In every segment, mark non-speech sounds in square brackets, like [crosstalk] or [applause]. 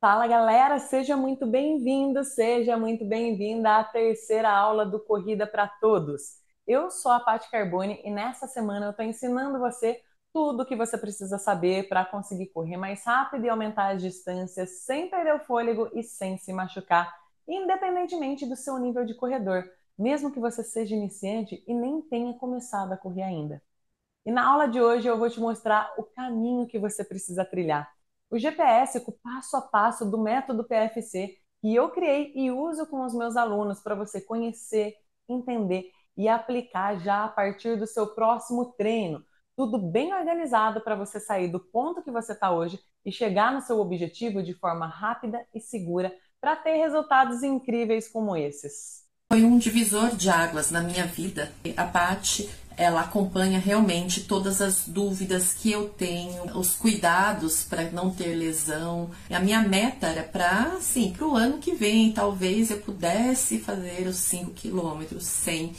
Fala galera, seja muito bem-vindo, seja muito bem-vinda à terceira aula do Corrida para Todos. Eu sou a Paty Carbone e nessa semana eu estou ensinando você tudo o que você precisa saber para conseguir correr mais rápido e aumentar as distâncias sem perder o fôlego e sem se machucar, independentemente do seu nível de corredor, mesmo que você seja iniciante e nem tenha começado a correr ainda. E na aula de hoje eu vou te mostrar o caminho que você precisa trilhar o GPS com o passo a passo do método PFC que eu criei e uso com os meus alunos para você conhecer, entender e aplicar já a partir do seu próximo treino. Tudo bem organizado para você sair do ponto que você está hoje e chegar no seu objetivo de forma rápida e segura para ter resultados incríveis como esses. Foi um divisor de águas na minha vida. A Paty ela acompanha realmente todas as dúvidas que eu tenho, os cuidados para não ter lesão. A minha meta era para, assim, para o ano que vem, talvez eu pudesse fazer os 5 quilômetros sem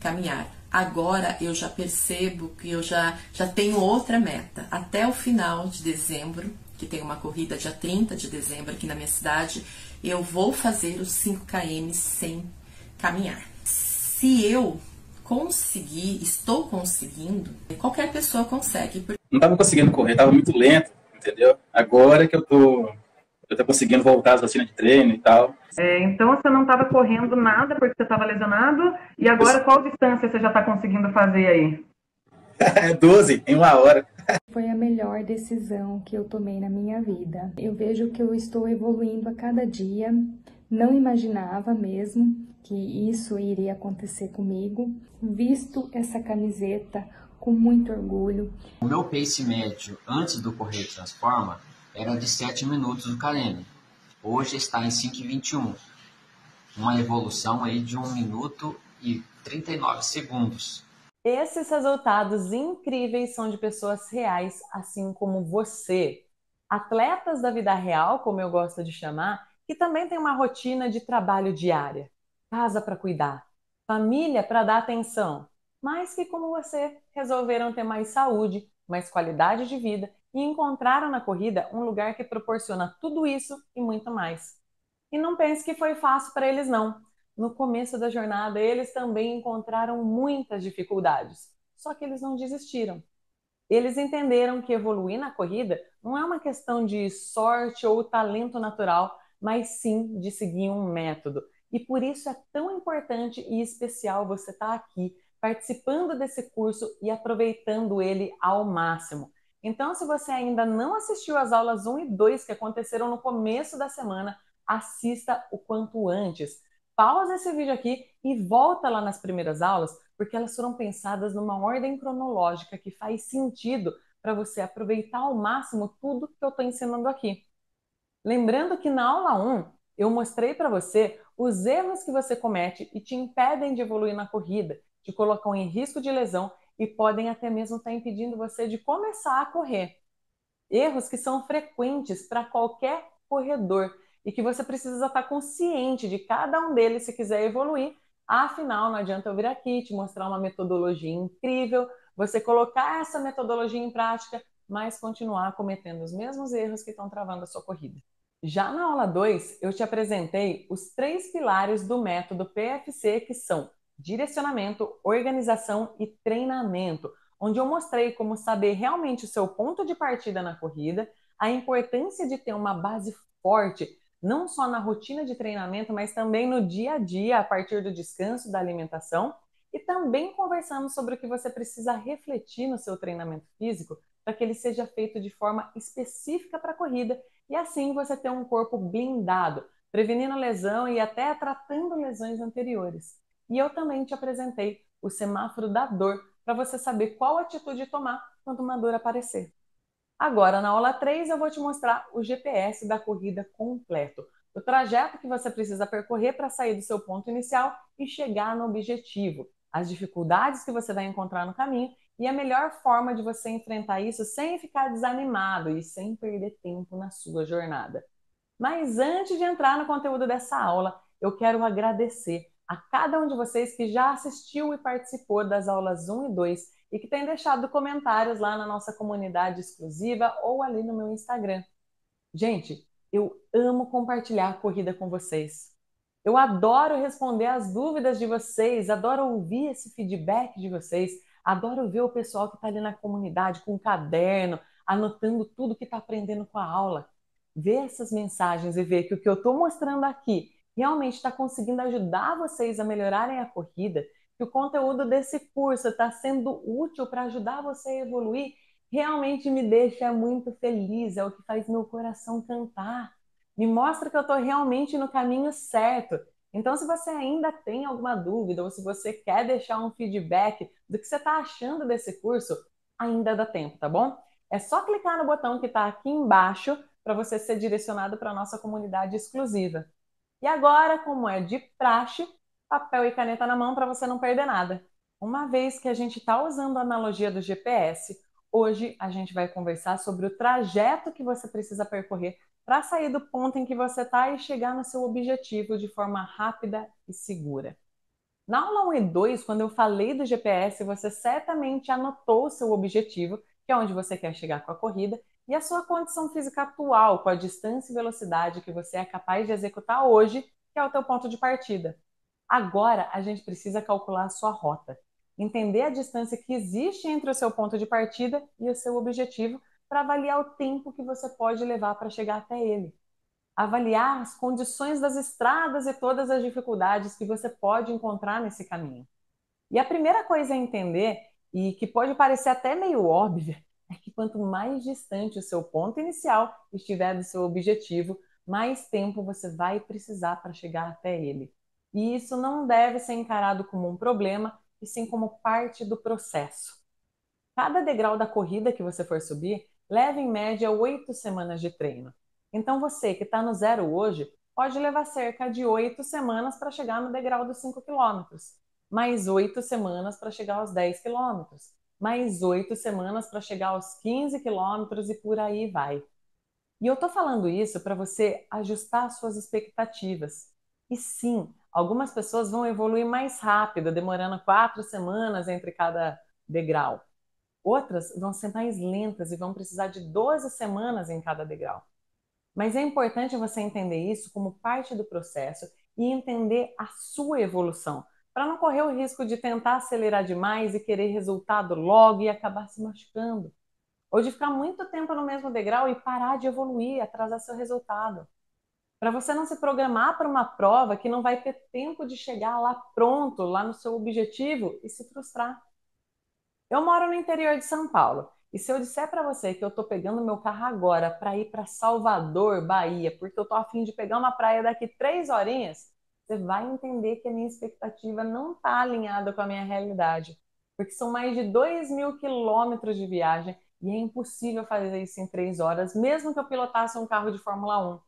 caminhar. Agora eu já percebo que eu já, já tenho outra meta. Até o final de dezembro, que tem uma corrida dia 30 de dezembro aqui na minha cidade, eu vou fazer os 5 km sem caminhar. Se eu conseguir, estou conseguindo, qualquer pessoa consegue. Não estava conseguindo correr, estava muito lento, entendeu? Agora que eu tô, eu tô conseguindo voltar às vacinas de treino e tal. É, então você não estava correndo nada porque você estava lesionado, e agora eu... qual distância você já está conseguindo fazer aí? [laughs] 12 em uma hora. [laughs] Foi a melhor decisão que eu tomei na minha vida. Eu vejo que eu estou evoluindo a cada dia. Não imaginava mesmo que isso iria acontecer comigo. Visto essa camiseta com muito orgulho. O meu pace médio antes do Correio Transforma era de 7 minutos do KM. Hoje está em 5,21. Uma evolução aí de 1 minuto e 39 segundos. Esses resultados incríveis são de pessoas reais, assim como você. Atletas da vida real, como eu gosto de chamar, que também tem uma rotina de trabalho diária casa para cuidar, família para dar atenção, mas que, como você, resolveram ter mais saúde, mais qualidade de vida e encontraram na corrida um lugar que proporciona tudo isso e muito mais. E não pense que foi fácil para eles, não. No começo da jornada, eles também encontraram muitas dificuldades, só que eles não desistiram. Eles entenderam que evoluir na corrida não é uma questão de sorte ou talento natural, mas sim de seguir um método e por isso é tão importante e especial você estar tá aqui participando desse curso e aproveitando ele ao máximo. Então, se você ainda não assistiu às aulas 1 e 2 que aconteceram no começo da semana, assista o quanto antes. Pausa esse vídeo aqui e volta lá nas primeiras aulas, porque elas foram pensadas numa ordem cronológica que faz sentido para você aproveitar ao máximo tudo que eu estou ensinando aqui. Lembrando que na aula 1 eu mostrei para você os erros que você comete e te impedem de evoluir na corrida, te colocam em risco de lesão e podem até mesmo estar tá impedindo você de começar a correr. Erros que são frequentes para qualquer corredor e que você precisa estar tá consciente de cada um deles se quiser evoluir. Afinal, não adianta eu vir aqui te mostrar uma metodologia incrível, você colocar essa metodologia em prática, mas continuar cometendo os mesmos erros que estão travando a sua corrida. Já na aula 2, eu te apresentei os três pilares do método PFC, que são direcionamento, organização e treinamento, onde eu mostrei como saber realmente o seu ponto de partida na corrida, a importância de ter uma base forte, não só na rotina de treinamento, mas também no dia a dia, a partir do descanso, da alimentação, e também conversamos sobre o que você precisa refletir no seu treinamento físico para que ele seja feito de forma específica para a corrida e assim você ter um corpo blindado, prevenindo lesão e até tratando lesões anteriores. E eu também te apresentei o semáforo da dor para você saber qual atitude tomar quando uma dor aparecer. Agora, na aula 3, eu vou te mostrar o GPS da corrida completo, o trajeto que você precisa percorrer para sair do seu ponto inicial e chegar no objetivo, as dificuldades que você vai encontrar no caminho e a melhor forma de você enfrentar isso sem ficar desanimado e sem perder tempo na sua jornada. Mas antes de entrar no conteúdo dessa aula, eu quero agradecer a cada um de vocês que já assistiu e participou das aulas 1 e 2 e que tem deixado comentários lá na nossa comunidade exclusiva ou ali no meu Instagram. Gente, Eu amo compartilhar a corrida com vocês. Eu adoro responder as dúvidas de vocês, adoro ouvir esse feedback de vocês, adoro ver o pessoal que está ali na comunidade com um caderno, anotando tudo que está aprendendo com a aula. Ver essas mensagens e ver que o que eu estou mostrando aqui realmente está conseguindo ajudar vocês a melhorarem a corrida, que o conteúdo desse curso está sendo útil para ajudar você a evoluir, realmente me deixa muito feliz, é o que faz meu coração cantar. Me mostra que eu estou realmente no caminho certo. Então, se você ainda tem alguma dúvida ou se você quer deixar um feedback do que você está achando desse curso, ainda dá tempo, tá bom? É só clicar no botão que está aqui embaixo para você ser direcionado para a nossa comunidade exclusiva. E agora, como é de praxe, papel e caneta na mão para você não perder nada. Uma vez que a gente está usando a analogia do GPS, Hoje a gente vai conversar sobre o trajeto que você precisa percorrer para sair do ponto em que você está e chegar no seu objetivo de forma rápida e segura. Na aula 1 e 2, quando eu falei do GPS, você certamente anotou o seu objetivo, que é onde você quer chegar com a corrida, e a sua condição física atual, com a distância e velocidade que você é capaz de executar hoje, que é o teu ponto de partida. Agora a gente precisa calcular a sua rota entender a distância que existe entre o seu ponto de partida e o seu objetivo para avaliar o tempo que você pode levar para chegar até ele. Avaliar as condições das estradas e todas as dificuldades que você pode encontrar nesse caminho. E a primeira coisa a entender, e que pode parecer até meio óbvia, é que quanto mais distante o seu ponto inicial estiver do seu objetivo, mais tempo você vai precisar para chegar até ele. E isso não deve ser encarado como um problema, e sim como parte do processo. Cada degrau da corrida que você for subir leva em média oito semanas de treino. Então você que está no zero hoje pode levar cerca de oito semanas para chegar no degrau dos 5 quilômetros, mais oito semanas para chegar aos 10 quilômetros, mais oito semanas para chegar aos 15 quilômetros e por aí vai. E eu estou falando isso para você ajustar suas expectativas. E sim, Algumas pessoas vão evoluir mais rápido, demorando quatro semanas entre cada degrau. Outras vão ser mais lentas e vão precisar de 12 semanas em cada degrau. Mas é importante você entender isso como parte do processo e entender a sua evolução, para não correr o risco de tentar acelerar demais e querer resultado logo e acabar se machucando. Ou de ficar muito tempo no mesmo degrau e parar de evoluir, atrasar seu resultado para você não se programar para uma prova que não vai ter tempo de chegar lá pronto, lá no seu objetivo e se frustrar. Eu moro no interior de São Paulo e se eu disser para você que eu estou pegando meu carro agora para ir para Salvador, Bahia, porque eu estou afim de pegar uma praia daqui três horinhas, você vai entender que a minha expectativa não está alinhada com a minha realidade, porque são mais de 2 mil quilômetros de viagem e é impossível fazer isso em três horas, mesmo que eu pilotasse um carro de Fórmula 1.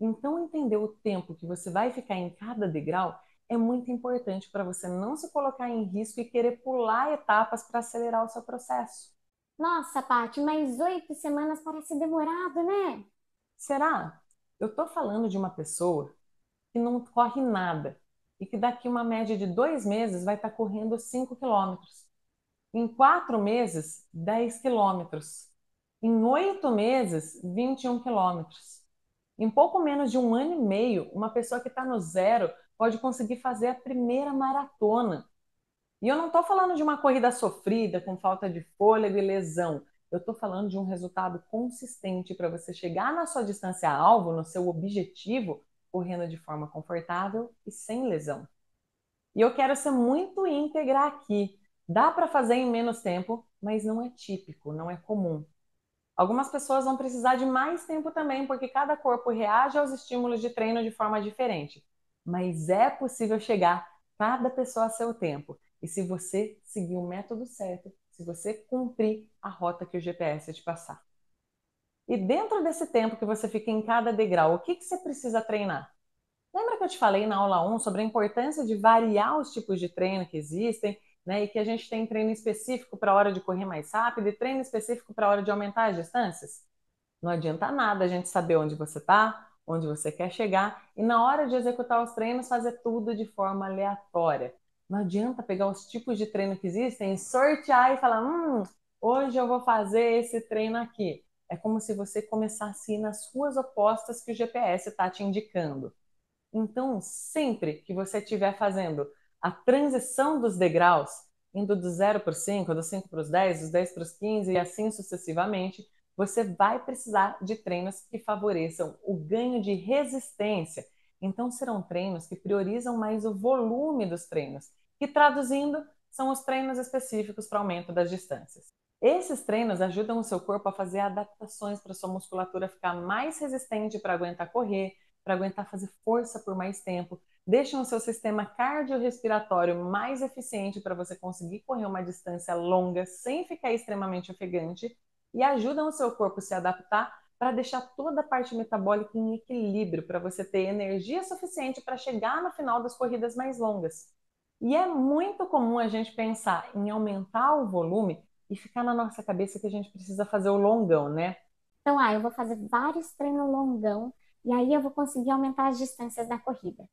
Então, entender o tempo que você vai ficar em cada degrau é muito importante para você não se colocar em risco e querer pular etapas para acelerar o seu processo. Nossa, Paty, mas oito semanas parece demorado, né? Será? Eu estou falando de uma pessoa que não corre nada e que daqui uma média de dois meses vai estar tá correndo 5 quilômetros. Em quatro meses, 10 quilômetros. Em oito meses, 21 quilômetros. Em pouco menos de um ano e meio, uma pessoa que está no zero pode conseguir fazer a primeira maratona. E eu não estou falando de uma corrida sofrida, com falta de fôlego e lesão. Eu estou falando de um resultado consistente para você chegar na sua distância-alvo, no seu objetivo, correndo de forma confortável e sem lesão. E eu quero ser muito íntegra aqui. Dá para fazer em menos tempo, mas não é típico, não é comum. Algumas pessoas vão precisar de mais tempo também, porque cada corpo reage aos estímulos de treino de forma diferente. Mas é possível chegar cada pessoa a seu tempo. E se você seguir o método certo, se você cumprir a rota que o GPS te passar. E dentro desse tempo que você fica em cada degrau, o que, que você precisa treinar? Lembra que eu te falei na aula 1 sobre a importância de variar os tipos de treino que existem né? E que a gente tem treino específico para a hora de correr mais rápido e treino específico para a hora de aumentar as distâncias? Não adianta nada a gente saber onde você está, onde você quer chegar e na hora de executar os treinos fazer tudo de forma aleatória. Não adianta pegar os tipos de treino que existem, sortear e falar, hum, hoje eu vou fazer esse treino aqui. é como se você começasse a ir nas ruas opostas que o GPS está te indicando. Então, sempre que você estiver fazendo a transição dos degraus, indo do 0 para o 5, do 5 para os 10, dos 10 para os 15 e assim sucessivamente, você vai precisar de treinos que favoreçam o ganho de resistência. Então, serão treinos que priorizam mais o volume dos treinos, que traduzindo, são os treinos específicos para aumento das distâncias. Esses treinos ajudam o seu corpo a fazer adaptações para sua musculatura ficar mais resistente para aguentar correr, para aguentar fazer força por mais tempo, deixam o seu sistema cardiorrespiratório mais eficiente para você conseguir correr uma distância longa sem ficar extremamente ofegante e ajudam o seu corpo a se adaptar para deixar toda a parte metabólica em equilíbrio, para você ter energia suficiente para chegar no final das corridas mais longas. E é muito comum a gente pensar em aumentar o volume e ficar na nossa cabeça que a gente precisa fazer o longão, né? Então, ah, eu vou fazer vários treinos longão e aí eu vou conseguir aumentar as distâncias da corrida.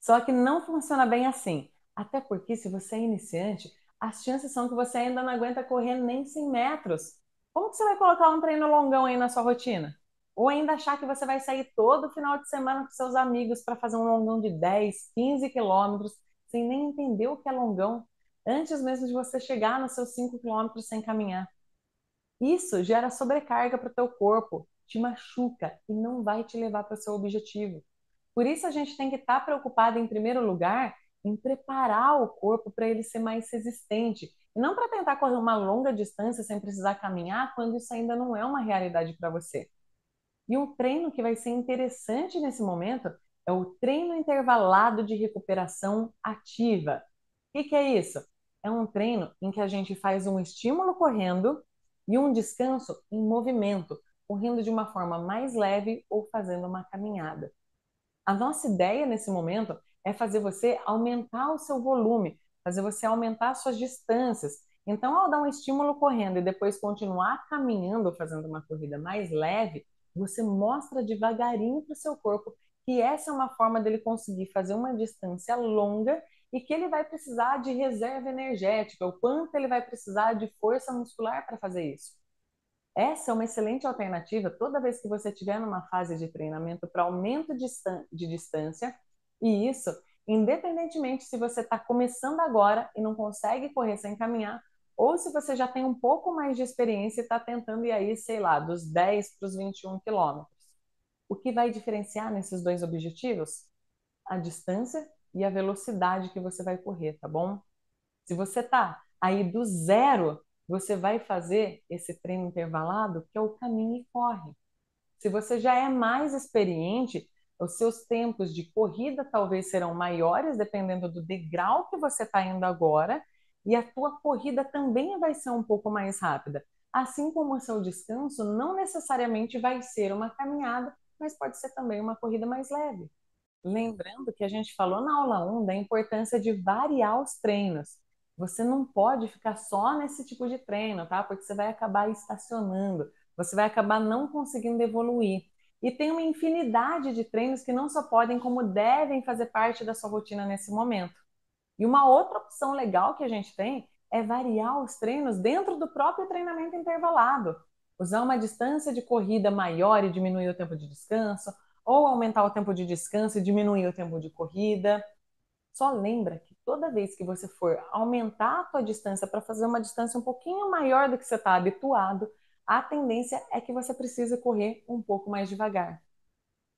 Só que não funciona bem assim. Até porque, se você é iniciante, as chances são que você ainda não aguenta correr nem 100 metros. Como que você vai colocar um treino longão aí na sua rotina? Ou ainda achar que você vai sair todo final de semana com seus amigos para fazer um longão de 10, 15 quilômetros, sem nem entender o que é longão, antes mesmo de você chegar nos seus 5 quilômetros sem caminhar. Isso gera sobrecarga para o teu corpo, te machuca e não vai te levar para o seu objetivo. Por isso a gente tem que estar tá preocupado em primeiro lugar em preparar o corpo para ele ser mais resistente não para tentar correr uma longa distância sem precisar caminhar quando isso ainda não é uma realidade para você. E um treino que vai ser interessante nesse momento é o treino intervalado de recuperação ativa. O que, que é isso? É um treino em que a gente faz um estímulo correndo e um descanso em movimento, correndo de uma forma mais leve ou fazendo uma caminhada. A nossa ideia nesse momento é fazer você aumentar o seu volume, fazer você aumentar suas distâncias. Então, ao dar um estímulo correndo e depois continuar caminhando, fazendo uma corrida mais leve, você mostra devagarinho para o seu corpo que essa é uma forma dele conseguir fazer uma distância longa e que ele vai precisar de reserva energética, o quanto ele vai precisar de força muscular para fazer isso. Essa é uma excelente alternativa toda vez que você estiver numa fase de treinamento para aumento de distância, e isso independentemente se você está começando agora e não consegue correr sem caminhar, ou se você já tem um pouco mais de experiência e está tentando ir aí, sei lá, dos 10 para os 21 quilômetros. O que vai diferenciar nesses dois objetivos? A distância e a velocidade que você vai correr, tá bom? Se você tá aí do zero, você vai fazer esse treino intervalado, que é o caminho e corre. Se você já é mais experiente, os seus tempos de corrida talvez serão maiores, dependendo do degrau que você está indo agora, e a tua corrida também vai ser um pouco mais rápida. Assim como o seu descanso não necessariamente vai ser uma caminhada, mas pode ser também uma corrida mais leve. Lembrando que a gente falou na aula 1 da importância de variar os treinos. Você não pode ficar só nesse tipo de treino, tá? Porque você vai acabar estacionando, você vai acabar não conseguindo evoluir. E tem uma infinidade de treinos que não só podem, como devem fazer parte da sua rotina nesse momento. E uma outra opção legal que a gente tem é variar os treinos dentro do próprio treinamento intervalado. Usar uma distância de corrida maior e diminuir o tempo de descanso, ou aumentar o tempo de descanso e diminuir o tempo de corrida. Só lembra que toda vez que você for aumentar a tua distância para fazer uma distância um pouquinho maior do que você está habituado, a tendência é que você precise correr um pouco mais devagar.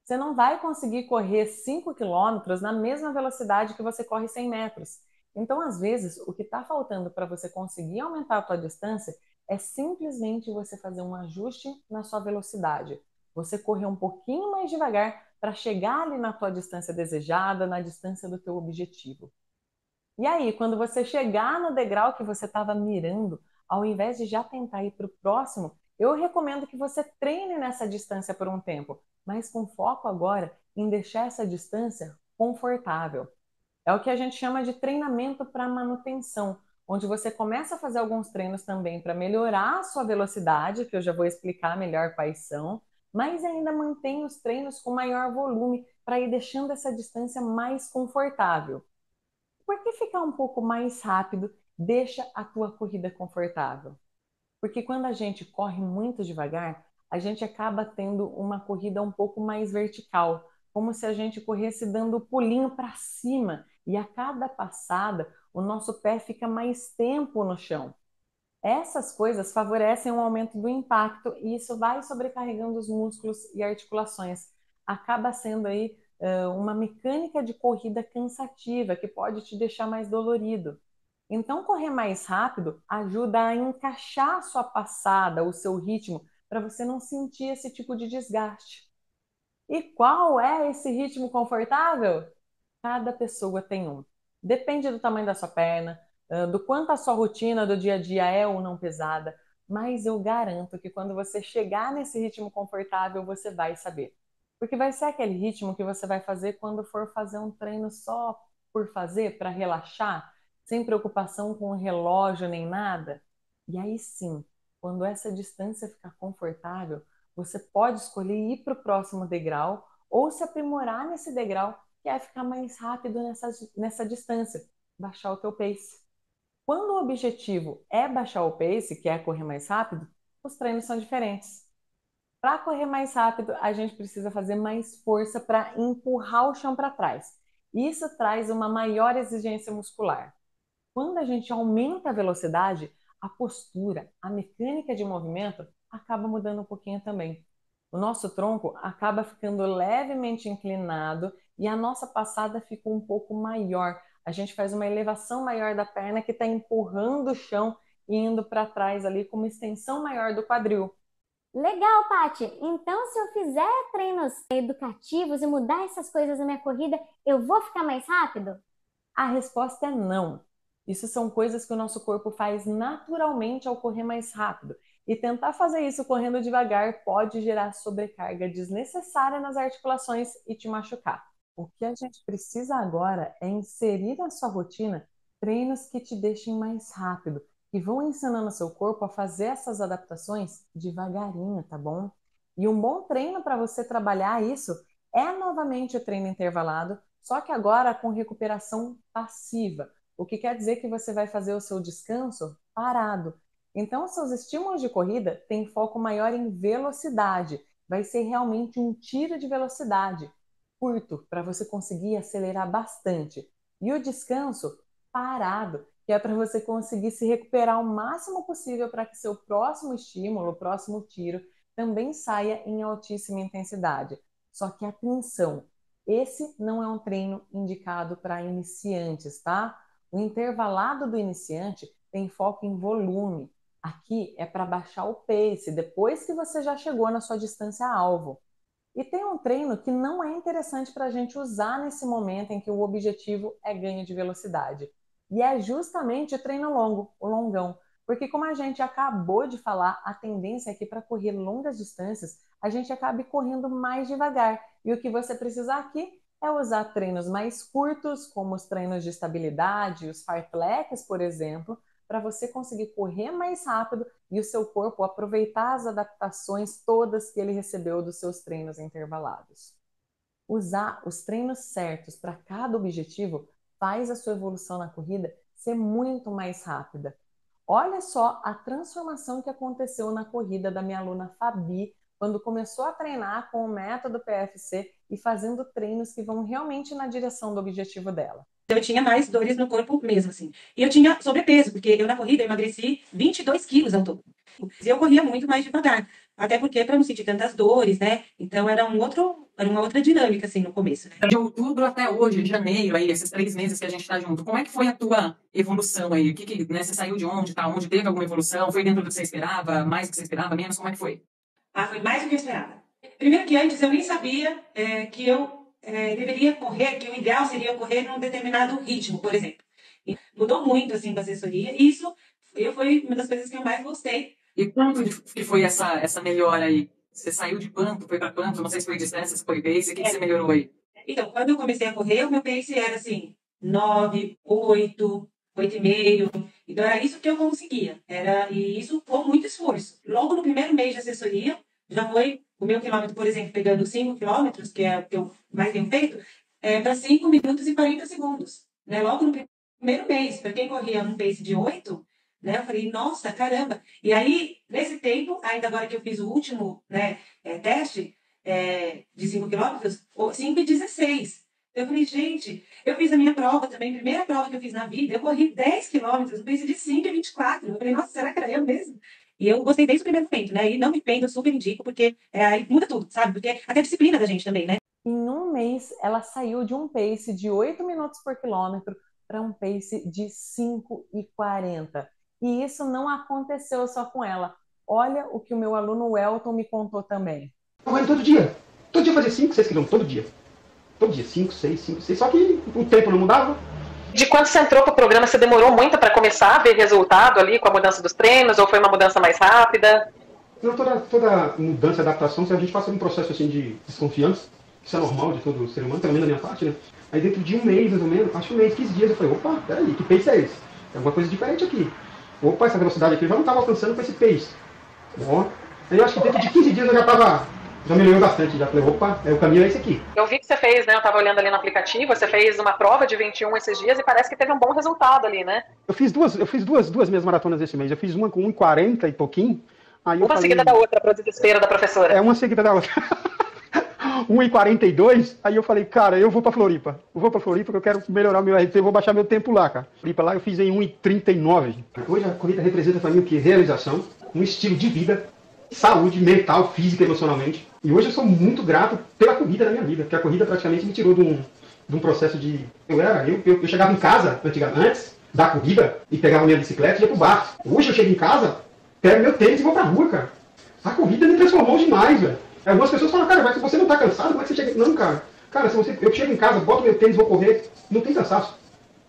Você não vai conseguir correr 5 quilômetros na mesma velocidade que você corre 100 metros. Então, às vezes, o que está faltando para você conseguir aumentar a tua distância é simplesmente você fazer um ajuste na sua velocidade você correr um pouquinho mais devagar para chegar ali na tua distância desejada, na distância do teu objetivo. E aí, quando você chegar no degrau que você estava mirando, ao invés de já tentar ir para o próximo, eu recomendo que você treine nessa distância por um tempo, mas com foco agora em deixar essa distância confortável. É o que a gente chama de treinamento para manutenção, onde você começa a fazer alguns treinos também para melhorar a sua velocidade, que eu já vou explicar melhor quais são, mas ainda mantém os treinos com maior volume para ir deixando essa distância mais confortável. Por que ficar um pouco mais rápido deixa a tua corrida confortável? Porque quando a gente corre muito devagar, a gente acaba tendo uma corrida um pouco mais vertical, como se a gente corresse dando pulinho para cima e a cada passada o nosso pé fica mais tempo no chão. Essas coisas favorecem o aumento do impacto e isso vai sobrecarregando os músculos e articulações. Acaba sendo aí uma mecânica de corrida cansativa que pode te deixar mais dolorido. Então, correr mais rápido ajuda a encaixar a sua passada, o seu ritmo, para você não sentir esse tipo de desgaste. E qual é esse ritmo confortável? Cada pessoa tem um. Depende do tamanho da sua perna, do quanto a sua rotina do dia a dia é ou não pesada, mas eu garanto que quando você chegar nesse ritmo confortável, você vai saber. Porque vai ser aquele ritmo que você vai fazer quando for fazer um treino só por fazer, para relaxar, sem preocupação com o relógio nem nada. E aí sim, quando essa distância ficar confortável, você pode escolher ir para o próximo degrau ou se aprimorar nesse degrau, que é ficar mais rápido nessa, nessa distância, baixar o teu pace. Quando o objetivo é baixar o pace, que é correr mais rápido, os treinos são diferentes. Para correr mais rápido, a gente precisa fazer mais força para empurrar o chão para trás. Isso traz uma maior exigência muscular. Quando a gente aumenta a velocidade, a postura, a mecânica de movimento acaba mudando um pouquinho também. O nosso tronco acaba ficando levemente inclinado e a nossa passada fica um pouco maior. A gente faz uma elevação maior da perna que está empurrando o chão e indo para trás ali com uma extensão maior do quadril. Legal, Pati. Então, se eu fizer treinos educativos e mudar essas coisas na minha corrida, eu vou ficar mais rápido? A resposta é não. Isso são coisas que o nosso corpo faz naturalmente ao correr mais rápido. E tentar fazer isso correndo devagar pode gerar sobrecarga desnecessária nas articulações e te machucar. O que a gente precisa agora é inserir na sua rotina treinos que te deixem mais rápido, que vão ensinando seu corpo a fazer essas adaptações devagarinho, tá bom? E um bom treino para você trabalhar isso é novamente o treino intervalado, só que agora com recuperação passiva o que quer dizer que você vai fazer o seu descanso parado. Então, seus estímulos de corrida têm foco maior em velocidade, vai ser realmente um tiro de velocidade curto para você conseguir acelerar bastante. E o descanso parado, que é para você conseguir se recuperar o máximo possível para que seu próximo estímulo, o próximo tiro, também saia em altíssima intensidade. Só que atenção, esse não é um treino indicado para iniciantes, tá? O intervalado do iniciante tem foco em volume. Aqui é para baixar o pace depois que você já chegou na sua distância alvo. E tem um treino que não é interessante para a gente usar nesse momento em que o objetivo é ganho de velocidade. E é justamente o treino longo, o longão. Porque, como a gente acabou de falar, a tendência é que para correr longas distâncias, a gente acabe correndo mais devagar. E o que você precisa aqui é usar treinos mais curtos, como os treinos de estabilidade, os fartleks, por exemplo, para você conseguir correr mais rápido e o seu corpo aproveitar as adaptações todas que ele recebeu dos seus treinos intervalados. Usar os treinos certos para cada objetivo faz a sua evolução na corrida ser muito mais rápida. Olha só a transformação que aconteceu na corrida da minha aluna Fabi quando começou a treinar com o método PFC e fazendo treinos que vão realmente na direção do objetivo dela. Eu tinha mais dores no corpo mesmo, assim. E eu tinha sobrepeso, porque eu na corrida eu emagreci 22 quilos ao todo. E eu corria muito mais devagar. Até porque para não sentir tantas dores, né? Então era um outro, era uma outra dinâmica, assim, no começo. Né? De outubro até hoje, janeiro, aí, esses três meses que a gente está junto, como é que foi a tua evolução aí? O que, que né, você saiu de onde, tá? Onde teve alguma evolução? Foi dentro do que você esperava? Mais do que você esperava? Menos? Como é que foi? Ah, foi mais do que eu esperava. Primeiro que antes eu nem sabia é, que eu é, deveria correr, que o ideal seria correr num determinado ritmo, por exemplo. E mudou muito, assim, com a assessoria. E isso eu, foi uma das coisas que eu mais gostei. E quanto que foi essa, essa melhora aí? Você saiu de quanto? Foi para quanto? Não sei se foi distância, se foi pace. O que, é. que você melhorou aí? Então, quando eu comecei a correr, o meu pace era assim, 9, 8, 8,5. Então, era isso que eu conseguia. Era, e isso com muito esforço. Logo no primeiro mês de assessoria, já foi o meu quilômetro, por exemplo, pegando 5 quilômetros, que é o que eu mais tenho feito, é, para 5 minutos e 40 segundos. Né? Logo no primeiro mês, para quem corria um pace de 8, Né? Eu falei, nossa, caramba. E aí, nesse tempo, ainda agora que eu fiz o último né, é, teste é, de 5 quilômetros, 5 e 16. Eu falei, gente, eu fiz a minha prova também, primeira prova que eu fiz na vida, eu corri 10 quilômetros, eu fiz de 5 e 24. Eu falei, nossa, será que era eu mesmo? E eu gostei desde o primeiro momento, né? E não me pendo, super indico, porque é, aí muda tudo, sabe? Porque até a disciplina da gente também, né? Em um mês, ela saiu de um pace de 8 minutos por quilômetro para um pace de 5,40. E isso não aconteceu só com ela. Olha o que o meu aluno Elton me contou também. Eu todo dia. Todo dia fazia 5, 6 quilômetros, todo dia. Todo dia, 5, 6, 5, 6. Só que o tempo não mudava. De quando você entrou para o programa, você demorou muito para começar a ver resultado ali com a mudança dos treinos? Ou foi uma mudança mais rápida? Não, toda, toda mudança, adaptação, a gente passa um processo assim, de desconfiança. Isso é normal de todo ser humano, também da minha parte, né? Aí dentro de um mês, mais ou menos, acho um mês, 15 dias, eu falei, opa, peraí, que pace é esse? Tem alguma coisa diferente aqui. Opa, essa velocidade aqui eu já não estava alcançando com esse pace. Bom, aí eu acho que dentro de 15 dias eu já estava já melhorou bastante, já falei, opa, é, o caminho é esse aqui. Eu vi que você fez, né? Eu estava olhando ali no aplicativo, você fez uma prova de 21 esses dias e parece que teve um bom resultado ali, né? Eu fiz duas, eu fiz duas, duas minhas maratonas esse mês. Eu fiz uma com 1,40 e pouquinho. Aí uma falei, seguida da outra, para o desespero da professora. É, uma seguida da outra. 1,42, aí eu falei, cara, eu vou pra Floripa. Eu vou pra Floripa porque eu quero melhorar meu RT, eu vou baixar meu tempo lá, cara. Floripa lá eu fiz em 1,39. Hoje a corrida representa para mim o que? Realização, um estilo de vida, saúde mental, física, emocionalmente. E hoje eu sou muito grato pela corrida na minha vida, porque a corrida praticamente me tirou de um, de um processo de. Eu era, eu, eu, eu chegava em casa antes da corrida e pegava minha bicicleta e ia pro bar. Hoje eu chego em casa, pego meu tênis e vou pra rua, cara. A corrida me transformou demais, velho. Algumas pessoas falam, cara, mas você não tá cansado, como é que você chega. Não, cara. Cara, se você, eu chego em casa, boto meu tênis, vou correr, não tem cansaço.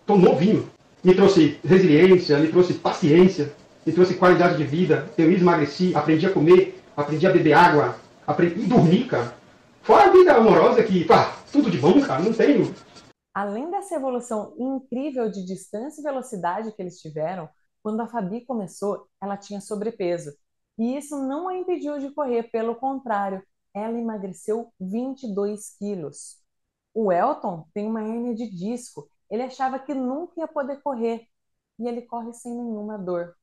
Tô novinho. Me trouxe resiliência, me trouxe paciência, me trouxe qualidade de vida. Eu emagreci, aprendi a comer, aprendi a beber água, aprendi a dormir, cara. Fora a vida amorosa que, pá, tudo de bom, cara, não tenho. Além dessa evolução incrível de distância e velocidade que eles tiveram, quando a Fabi começou, ela tinha sobrepeso. E isso não a impediu de correr, pelo contrário, ela emagreceu 22 quilos. O Elton tem uma hernia de disco. Ele achava que nunca ia poder correr e ele corre sem nenhuma dor.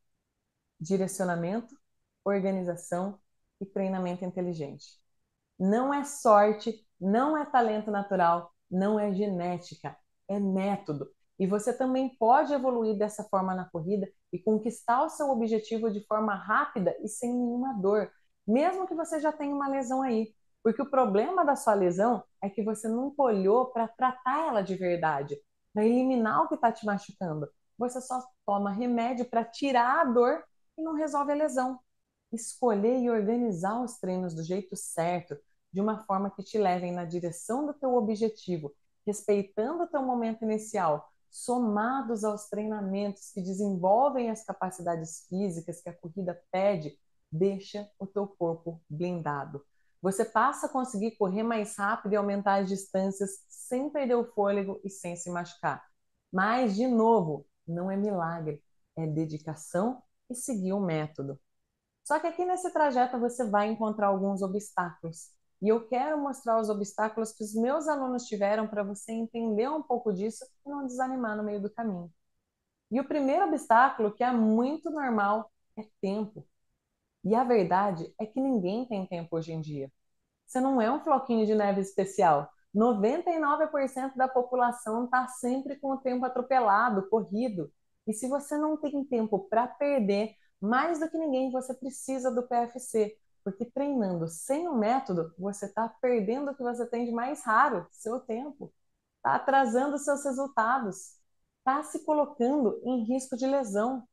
Direcionamento, organização e treinamento inteligente. Não é sorte, não é talento natural, não é genética, é método. E você também pode evoluir dessa forma na corrida e conquistar o seu objetivo de forma rápida e sem nenhuma dor, mesmo que você já tenha uma lesão aí. Porque o problema da sua lesão é que você nunca olhou para tratar ela de verdade, para eliminar o que está te machucando. Você só toma remédio para tirar a dor e não resolve a lesão. Escolher e organizar os treinos do jeito certo, de uma forma que te levem na direção do teu objetivo, respeitando o teu momento inicial, somados aos treinamentos que desenvolvem as capacidades físicas que a corrida pede, deixa o teu corpo blindado. Você passa a conseguir correr mais rápido e aumentar as distâncias sem perder o fôlego e sem se machucar. Mas, de novo, não é milagre, é dedicação e seguir o método. Só que aqui nesse trajeto você vai encontrar alguns obstáculos. E eu quero mostrar os obstáculos que os meus alunos tiveram para você entender um pouco disso e não desanimar no meio do caminho. E o primeiro obstáculo, que é muito normal, é tempo. E a verdade é que ninguém tem tempo hoje em dia. Você não é um floquinho de neve especial. 99% da população está sempre com o tempo atropelado, corrido. E se você não tem tempo para perder, mais do que ninguém, você precisa do PFC, porque treinando sem o método, você está perdendo o que você tem de mais raro, seu tempo. Está atrasando seus resultados. Está se colocando em risco de lesão.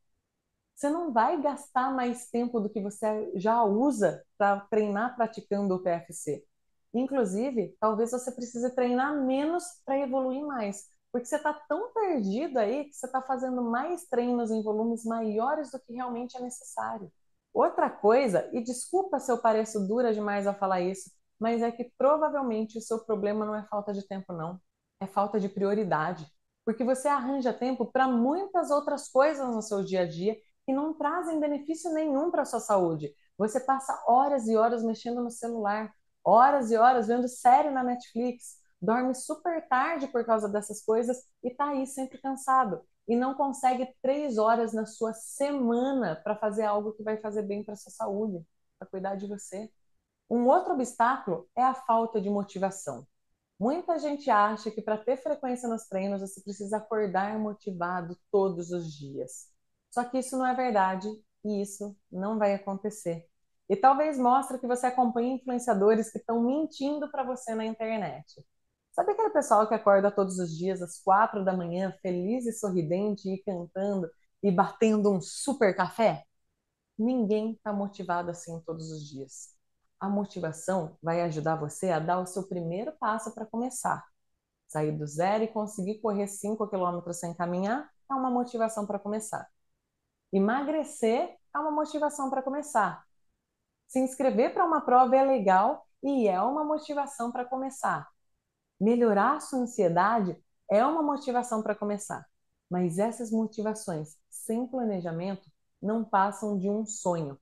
Você não vai gastar mais tempo do que você já usa para treinar praticando o PFC. Inclusive, talvez você precise treinar menos para evoluir mais, porque você está tão perdido aí que você está fazendo mais treinos em volumes maiores do que realmente é necessário. Outra coisa, e desculpa se eu pareço dura demais a falar isso, mas é que provavelmente o seu problema não é falta de tempo, não. É falta de prioridade. Porque você arranja tempo para muitas outras coisas no seu dia a dia que não trazem benefício nenhum para a sua saúde. Você passa horas e horas mexendo no celular, horas e horas vendo série na Netflix, dorme super tarde por causa dessas coisas e tá aí sempre cansado. e não consegue três horas na sua semana para fazer algo que vai fazer bem para sua saúde, para cuidar de você. Um outro obstáculo é a falta de motivação. Muita gente acha que para ter frequência nos treinos você precisa acordar motivado todos os dias. Só que isso não é verdade e isso não vai acontecer. E talvez mostre que você acompanha influenciadores que estão mentindo para você na internet. Sabe aquele pessoal que acorda todos os dias às quatro da manhã, feliz e sorridente, e cantando e batendo um super café? Ninguém está motivado assim todos os dias. A motivação vai ajudar você a dar o seu primeiro passo para começar. Sair do zero e conseguir correr 5 quilômetros sem caminhar é uma motivação para começar. Emagrecer é uma motivação para começar. Se inscrever para uma prova é legal e é uma motivação para começar. Melhorar a sua ansiedade é uma motivação para começar. Mas essas motivações sem planejamento não passam de um sonho.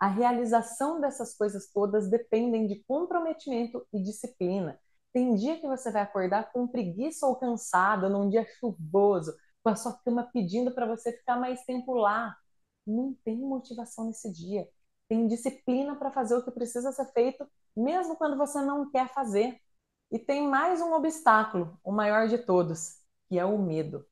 A realização dessas coisas todas dependem de comprometimento e disciplina. Tem dia que você vai acordar com preguiça ou cansado, num dia chuvoso, com a sua cama pedindo para você ficar mais tempo lá. Não tem motivação nesse dia tem disciplina para fazer o que precisa ser feito, mesmo quando você não quer fazer. E tem mais um obstáculo, o maior de todos, que é o medo.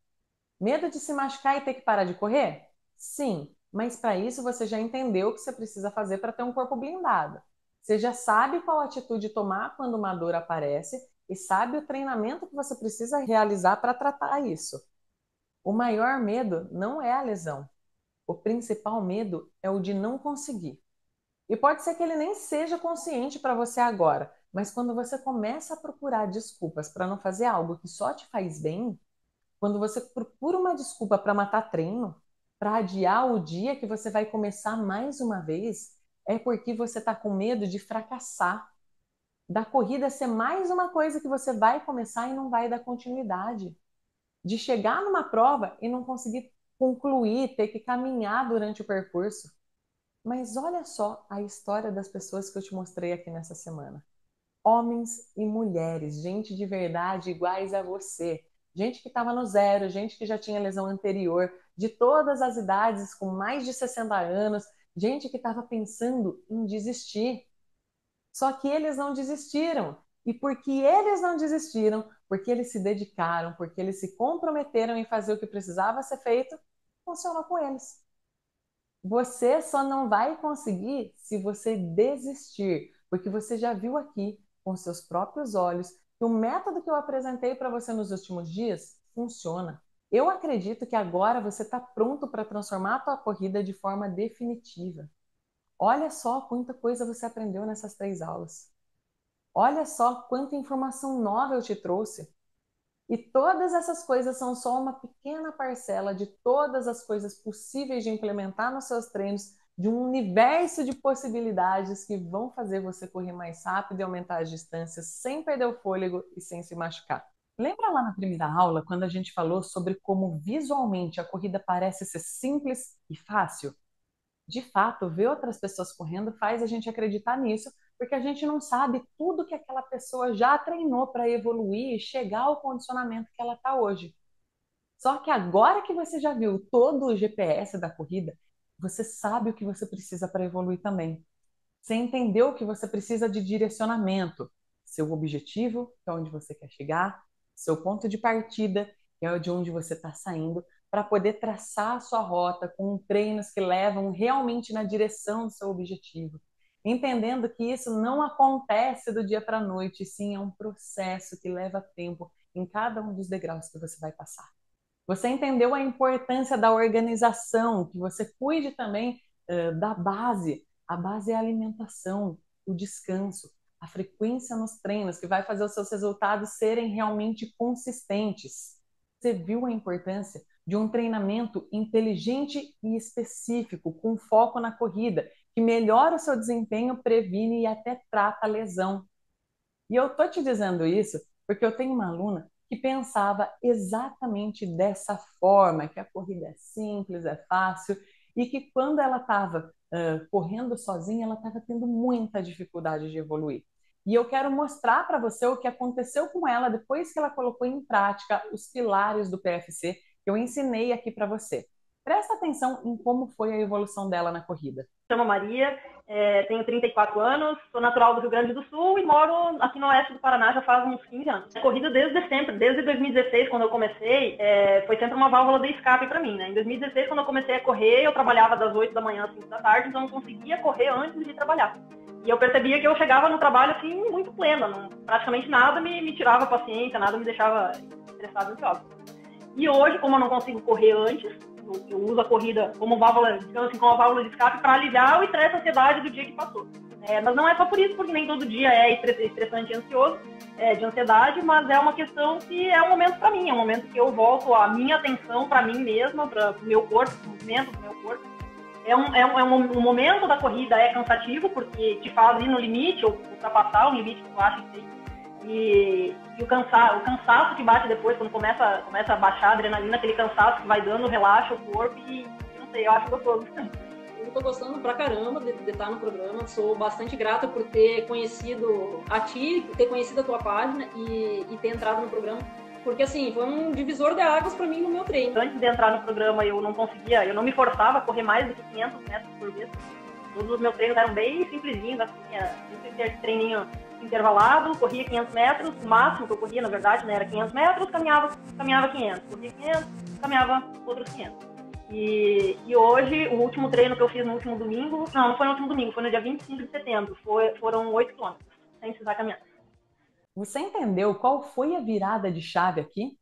Medo de se machucar e ter que parar de correr? Sim, mas para isso você já entendeu o que você precisa fazer para ter um corpo blindado. Você já sabe qual atitude tomar quando uma dor aparece e sabe o treinamento que você precisa realizar para tratar isso. O maior medo não é a lesão. O principal medo é o de não conseguir. E pode ser que ele nem seja consciente para você agora, mas quando você começa a procurar desculpas para não fazer algo que só te faz bem, quando você procura uma desculpa para matar treino, para adiar o dia que você vai começar mais uma vez, é porque você está com medo de fracassar, da corrida ser mais uma coisa que você vai começar e não vai dar continuidade, de chegar numa prova e não conseguir concluir, ter que caminhar durante o percurso. Mas olha só a história das pessoas que eu te mostrei aqui nessa semana. Homens e mulheres, gente de verdade iguais a você. Gente que estava no zero, gente que já tinha lesão anterior, de todas as idades, com mais de 60 anos, gente que estava pensando em desistir. Só que eles não desistiram. E porque eles não desistiram, porque eles se dedicaram, porque eles se comprometeram em fazer o que precisava ser feito, funcionou com eles. Você só não vai conseguir se você desistir, porque você já viu aqui com seus próprios olhos que o método que eu apresentei para você nos últimos dias funciona. Eu acredito que agora você está pronto para transformar a tua corrida de forma definitiva. Olha só quanta coisa você aprendeu nessas três aulas. Olha só quanta informação nova eu te trouxe. E todas essas coisas são só uma pequena parcela de todas as coisas possíveis de implementar nos seus treinos, de um universo de possibilidades que vão fazer você correr mais rápido e aumentar as distâncias sem perder o fôlego e sem se machucar. Lembra lá na primeira aula quando a gente falou sobre como visualmente a corrida parece ser simples e fácil? De fato, ver outras pessoas correndo faz a gente acreditar nisso, porque a gente não sabe tudo que aquela pessoa já treinou para evoluir e chegar ao condicionamento que ela está hoje. Só que agora que você já viu todo o GPS da corrida, você sabe o que você precisa para evoluir também. Você entendeu que você precisa de direcionamento, seu objetivo, que é onde você quer chegar, seu ponto de partida, que é de onde você está saindo, para poder traçar a sua rota com treinos que levam realmente na direção do seu objetivo entendendo que isso não acontece do dia para a noite, sim, é um processo que leva tempo em cada um dos degraus que você vai passar. Você entendeu a importância da organização, que você cuide também uh, da base. A base é a alimentação, o descanso, a frequência nos treinos, que vai fazer os seus resultados serem realmente consistentes. Você viu a importância de um treinamento inteligente e específico, com foco na corrida, que melhora o seu desempenho, previne e até trata a lesão. E eu tô te dizendo isso porque eu tenho uma aluna que pensava exatamente dessa forma, que a corrida é simples, é fácil, e que quando ela estava uh, correndo sozinha, ela estava tendo muita dificuldade de evoluir. E eu quero mostrar para você o que aconteceu com ela depois que ela colocou em prática os pilares do PFC que eu ensinei aqui para você. Presta atenção em como foi a evolução dela na corrida. Chamo Maria, é, tenho 34 anos, sou natural do Rio Grande do Sul e moro aqui no oeste do Paraná já faz uns 15 anos. Corrida desde sempre, desde 2016, quando eu comecei, é, foi sempre uma válvula de escape para mim. Né? Em 2016, quando eu comecei a correr, eu trabalhava das 8 da manhã às 5 da tarde, então eu conseguia correr antes de trabalhar. E eu percebia que eu chegava no trabalho assim muito plena, não, praticamente nada me, me tirava paciência, nada me deixava estressado e ansioso. E hoje, como eu não consigo correr antes, eu, uso a corrida como válvula, digamos assim, como válvula de escape para aliviar o estresse a ansiedade do dia que passou. É, mas não é só por isso, porque nem todo dia é estressante e ansioso, é, de ansiedade, mas é uma questão que é um momento para mim, é um momento que eu volto a minha atenção para mim mesma, para o meu corpo, o movimento do meu corpo. É um, é, um, é um, um, momento da corrida é cansativo, porque te faz ir no limite, ou ultrapassar o limite que tu acha que tem e, e o, cansa, o cansaço que bate depois, quando começa, começa a baixar a adrenalina, aquele cansaço que vai dando, relaxa o corpo e não sei, eu acho gostoso. Eu tô gostando pra caramba de, de, estar no programa. Sou bastante grata por ter conhecido a ti, ter conhecido a tua página e, e ter entrado no programa. Porque assim, foi um divisor de águas para mim no meu treino. Antes de entrar no programa, eu não conseguia, eu não me forçava a correr mais do que 500 metros por vez. Todos os meus treinos eram bem simplesinhos, assim, sempre treininho intervalado, corria 500 metros, o máximo que eu corria, na verdade, né, era 500 metros, caminhava, caminhava 500, corria 500, caminhava outros 500. E, e hoje, o último treino que eu fiz no último domingo, não, não foi no último domingo, foi no dia 25 de setembro, foi, foram 8 quilômetros, sem precisar caminhar. Você entendeu qual foi a virada de chave aqui?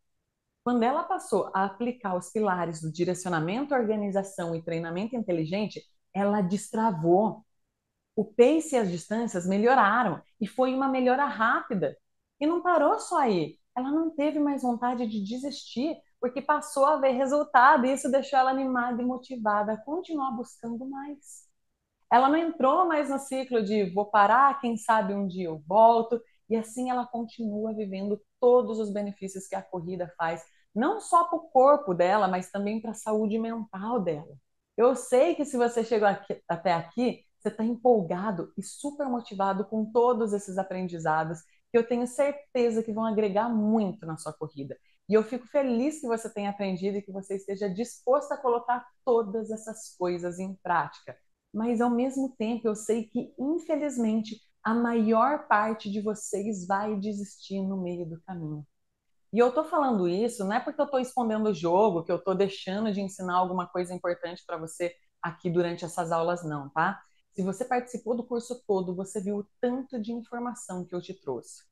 Quando ela passou a aplicar os pilares do direcionamento, organização e treinamento inteligente, ela destravou o pace e as distâncias melhoraram e foi uma melhora rápida. E não parou só aí. Ela não teve mais vontade de desistir, porque passou a ver resultado e isso deixou ela animada e motivada a continuar buscando mais. Ela não entrou mais no ciclo de vou parar, quem sabe um dia eu volto, e assim ela continua vivendo todos os benefícios que a corrida faz, não só para o corpo dela, mas também para a saúde mental dela. Eu sei que se você chegou aqui, até aqui, você está empolgado e super motivado com todos esses aprendizados que eu tenho certeza que vão agregar muito na sua corrida. E eu fico feliz que você tenha aprendido e que você esteja disposto a colocar todas essas coisas em prática. Mas ao mesmo tempo, eu sei que, infelizmente, a maior parte de vocês vai desistir no meio do caminho. E eu tô falando isso não é porque eu tô escondendo o jogo, que eu tô deixando de ensinar alguma coisa importante para você aqui durante essas aulas, não, tá? Se você participou do curso todo, você viu o tanto de informação que eu te trouxe.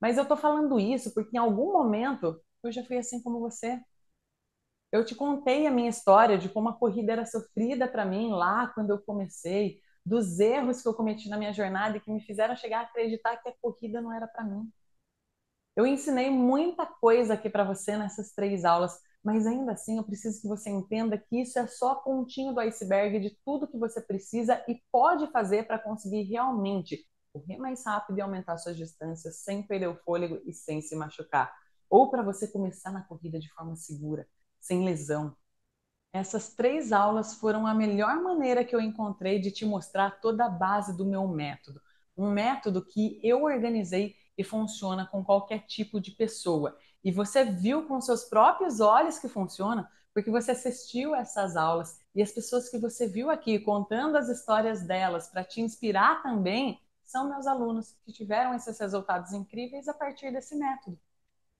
Mas eu estou falando isso porque em algum momento eu já fui assim como você. Eu te contei a minha história de como a corrida era sofrida para mim lá quando eu comecei, dos erros que eu cometi na minha jornada e que me fizeram chegar a acreditar que a corrida não era para mim. Eu ensinei muita coisa aqui para você nessas três aulas, mas ainda assim eu preciso que você entenda que isso é só a pontinha do iceberg de tudo que você precisa e pode fazer para conseguir realmente correr mais rápido e aumentar suas distâncias sem perder o fôlego e sem se machucar. Ou para você começar na corrida de forma segura, sem lesão. Essas três aulas foram a melhor maneira que eu encontrei de te mostrar toda a base do meu método. Um método que eu organizei e funciona com qualquer tipo de pessoa e você viu com seus próprios olhos que funciona, porque você assistiu essas aulas e as pessoas que você viu aqui contando as histórias delas para te inspirar também são meus alunos que tiveram esses resultados incríveis a partir desse método.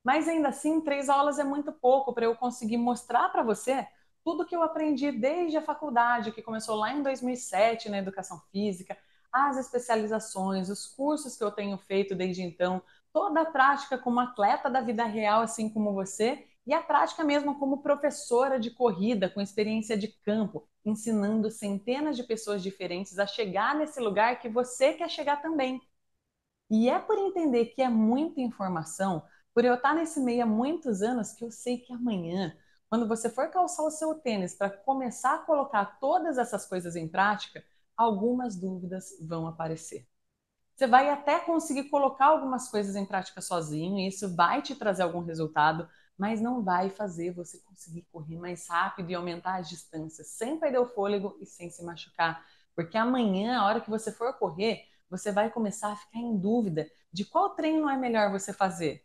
Mas ainda assim, três aulas é muito pouco para eu conseguir mostrar para você tudo que eu aprendi desde a faculdade, que começou lá em 2007 na educação física, as especializações, os cursos que eu tenho feito desde então, toda a prática como atleta da vida real, assim como você, e a prática mesmo como professora de corrida, com experiência de campo, ensinando centenas de pessoas diferentes a chegar nesse lugar que você quer chegar também. E é por entender que é muita informação, por eu estar nesse meio há muitos anos, que eu sei que amanhã, quando você for calçar o seu tênis para começar a colocar todas essas coisas em prática, algumas dúvidas vão aparecer. Você vai até conseguir colocar algumas coisas em prática sozinho, e isso vai te trazer algum resultado, mas não vai fazer você conseguir correr mais rápido e aumentar as distâncias sem perder o fôlego e sem se machucar. Porque amanhã, a hora que você for correr, você vai começar a ficar em dúvida de qual treino é melhor você fazer.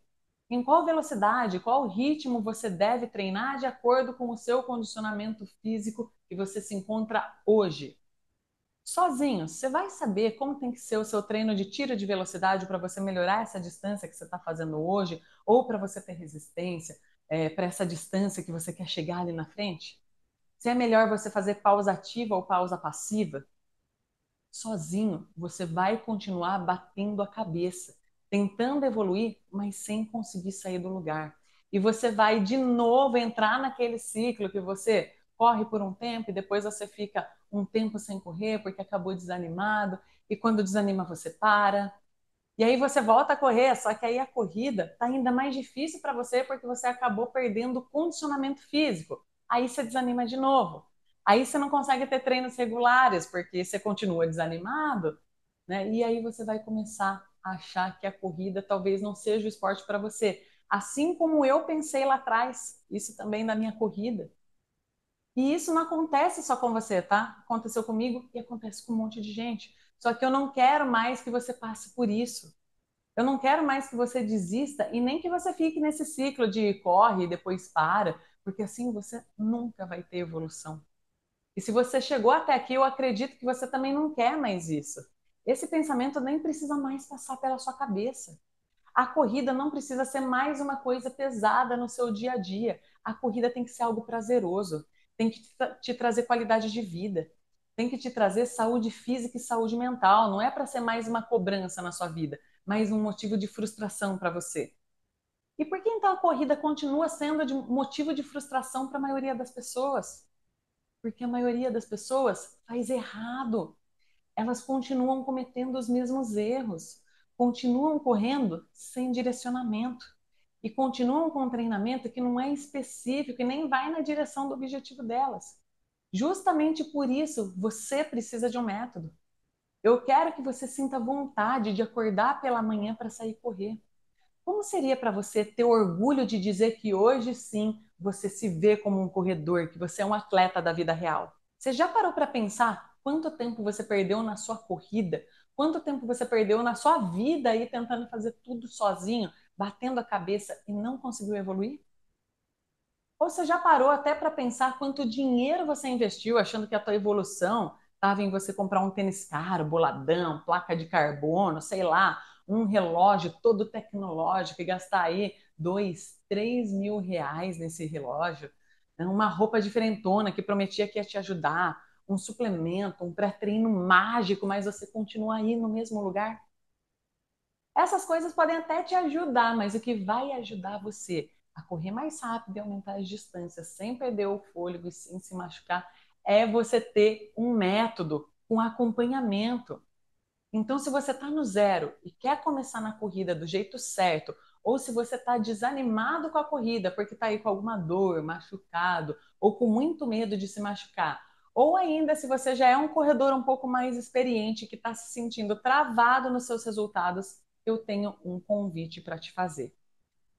em qual velocidade, qual ritmo você deve treinar de acordo com o seu condicionamento físico que você se encontra hoje. Sozinho, você vai saber como tem que ser o seu treino de tiro de velocidade para você melhorar essa distância que você está fazendo hoje, ou para você ter resistência é, para essa distância que você quer chegar ali na frente? Se é melhor você fazer pausa ativa ou pausa passiva? Sozinho, você vai continuar batendo a cabeça tentando evoluir, mas sem conseguir sair do lugar. E você vai de novo entrar naquele ciclo que você corre por um tempo e depois você fica um tempo sem correr porque acabou desanimado, e quando desanima você para. E aí você volta a correr, só que aí a corrida está ainda mais difícil para você porque você acabou perdendo o condicionamento físico. Aí você desanima de novo. Aí você não consegue ter treinos regulares porque você continua desanimado, né? E aí você vai começar achar que a corrida talvez não seja o esporte para você. Assim como eu pensei lá atrás, isso também na minha corrida. E isso não acontece só com você, tá? Aconteceu comigo e acontece com um monte de gente. Só que eu não quero mais que você passe por isso. Eu não quero mais que você desista e nem que você fique nesse ciclo de corre e depois para, porque assim você nunca vai ter evolução. E se você chegou até aqui, eu acredito que você também não quer mais isso. Esse pensamento nem precisa mais passar pela sua cabeça. A corrida não precisa ser mais uma coisa pesada no seu dia a dia. A corrida tem que ser algo prazeroso, tem que te trazer qualidade de vida, tem que te trazer saúde física e saúde mental. Não é para ser mais uma cobrança na sua vida, mas um motivo de frustração para você. E por que então a corrida continua sendo de motivo de frustração para a maioria das pessoas? Porque a maioria das pessoas faz errado elas continuam cometendo os mesmos erros, continuam correndo sem direcionamento e continuam com um treinamento que não é específico e nem vai na direção do objetivo delas. Justamente por isso, você precisa de um método. Eu quero que você sinta vontade de acordar pela manhã para sair correr. Como seria para você ter orgulho de dizer que hoje sim você se vê como um corredor, que você é um atleta da vida real? Você já parou para pensar quanto tempo você perdeu na sua corrida, quanto tempo você perdeu na sua vida aí tentando fazer tudo sozinho, batendo a cabeça e não conseguiu evoluir? Ou você já parou até para pensar quanto dinheiro você investiu achando que a tua evolução estava em você comprar um tênis caro, boladão, placa de carbono, sei lá, um relógio todo tecnológico e gastar aí dois, três mil reais nesse relógio, uma roupa diferentona que prometia que ia te ajudar, um suplemento, um pré-treino mágico, mas você continua aí no mesmo lugar? Essas coisas podem até te ajudar, mas o que vai ajudar você a correr mais rápido e aumentar as distâncias sem perder o fôlego e sem se machucar é você ter um método, um acompanhamento. Então, se você está no zero e quer começar na corrida do jeito certo, ou se você está desanimado com a corrida porque está aí com alguma dor, machucado, ou com muito medo de se machucar, ou ainda, se você já é um corredor um pouco mais experiente, que está se sentindo travado nos seus resultados, eu tenho um convite para te fazer.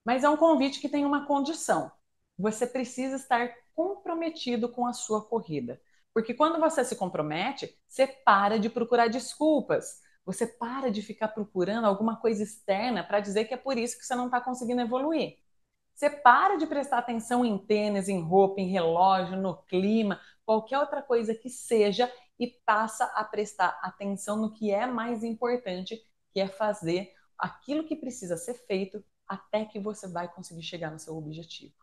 Mas é um convite que tem uma condição. Você precisa estar comprometido com a sua corrida. Porque quando você se compromete, você para de procurar desculpas. Você para de ficar procurando alguma coisa externa para dizer que é por isso que você não está conseguindo evoluir. Você para de prestar atenção em tênis, em roupa, em relógio, no clima, qualquer outra coisa que seja e passa a prestar atenção no que é mais importante, que é fazer aquilo que precisa ser feito até que você vai conseguir chegar no seu objetivo.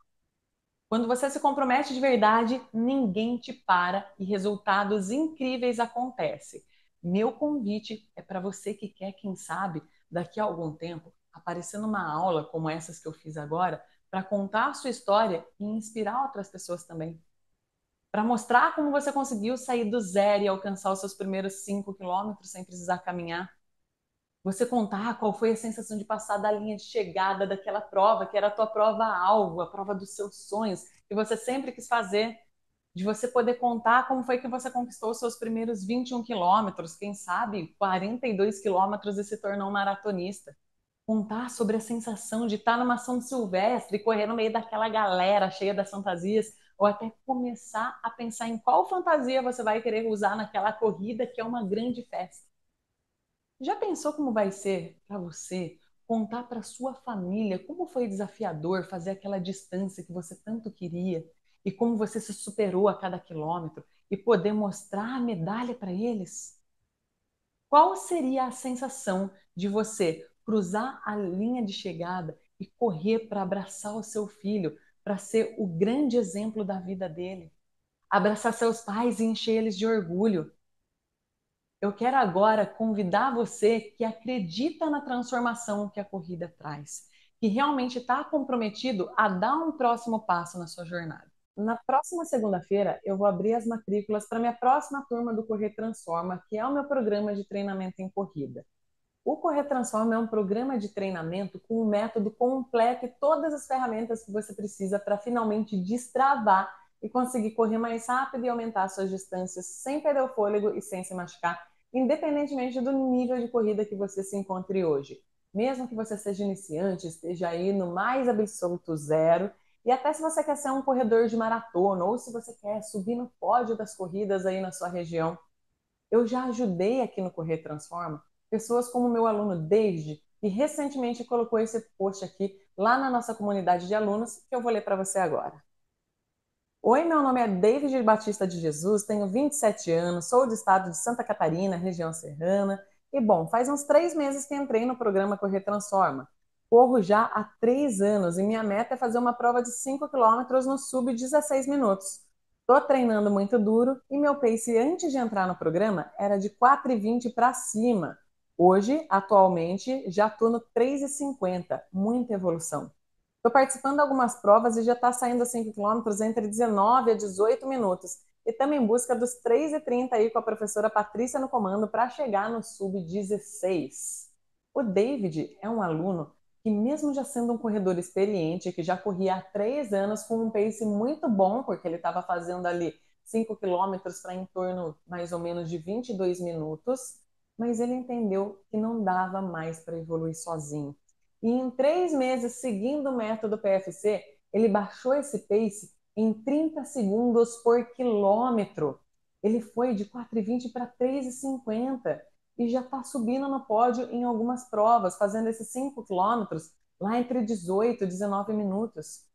Quando você se compromete de verdade, ninguém te para e resultados incríveis acontecem. Meu convite é para você que quer, quem sabe, daqui a algum tempo, aparecer numa aula como essas que eu fiz agora, para contar a sua história e inspirar outras pessoas também para mostrar como você conseguiu sair do zero e alcançar os seus primeiros cinco quilômetros sem precisar caminhar. Você contar qual foi a sensação de passar da linha de chegada daquela prova, que era a tua prova-alvo, a prova dos seus sonhos, que você sempre quis fazer. De você poder contar como foi que você conquistou os seus primeiros 21 quilômetros, quem sabe 42 quilômetros e se tornou um maratonista. Contar sobre a sensação de estar numa São Silvestre, correr no meio daquela galera cheia das fantasias, ou até começar a pensar em qual fantasia você vai querer usar naquela corrida que é uma grande festa. Já pensou como vai ser para você contar para sua família como foi desafiador fazer aquela distância que você tanto queria e como você se superou a cada quilômetro e poder mostrar a medalha para eles? Qual seria a sensação de você cruzar a linha de chegada e correr para abraçar o seu filho, para ser o grande exemplo da vida dele? Abraçar seus pais e encher eles de orgulho. Eu quero agora convidar você que acredita na transformação que a corrida traz, que realmente está comprometido a dar um próximo passo na sua jornada. Na próxima segunda-feira, eu vou abrir as matrículas para minha próxima turma do Correr Transforma, que é o meu programa de treinamento em corrida. O Correr Transforma é um programa de treinamento com um método completo e todas as ferramentas que você precisa para finalmente destravar e conseguir correr mais rápido e aumentar suas distâncias sem perder o fôlego e sem se machucar, independentemente do nível de corrida que você se encontre hoje. Mesmo que você seja iniciante, esteja aí no mais absoluto zero e até se você quer ser um corredor de maratona ou se você quer subir no pódio das corridas aí na sua região. Eu já ajudei aqui no Correr Transforma pessoas como meu aluno David, que recentemente colocou esse post aqui lá na nossa comunidade de alunos, que eu vou ler para você agora. Oi, meu nome é David Batista de Jesus, tenho 27 anos, sou do estado de Santa Catarina, região serrana, e bom, faz uns três meses que entrei no programa Correr Transforma. Corro já há três anos e minha meta é fazer uma prova de 5 km no sub 16 minutos. Estou treinando muito duro e meu pace antes de entrar no programa era de 4,20 para cima. Hoje, atualmente, já estou no 3,50. Muita evolução. Estou participando de algumas provas e já está saindo a 5 km entre 19 a 18 minutos. E também em busca dos 3,30 aí com a professora Patrícia no comando para chegar no sub 16. O David é um aluno que mesmo já sendo um corredor experiente, que já corria há três anos com um pace muito bom, porque ele estava fazendo ali 5 quilômetros para em torno mais ou menos de 22 minutos, mas ele entendeu que não dava mais para evoluir sozinho. E em três meses, seguindo o método PFC, ele baixou esse pace em 30 segundos por quilômetro. Ele foi de 4,20 para 3,50 e já está subindo no pódio em algumas provas, fazendo esses 5 quilômetros lá entre 18 e 19 minutos.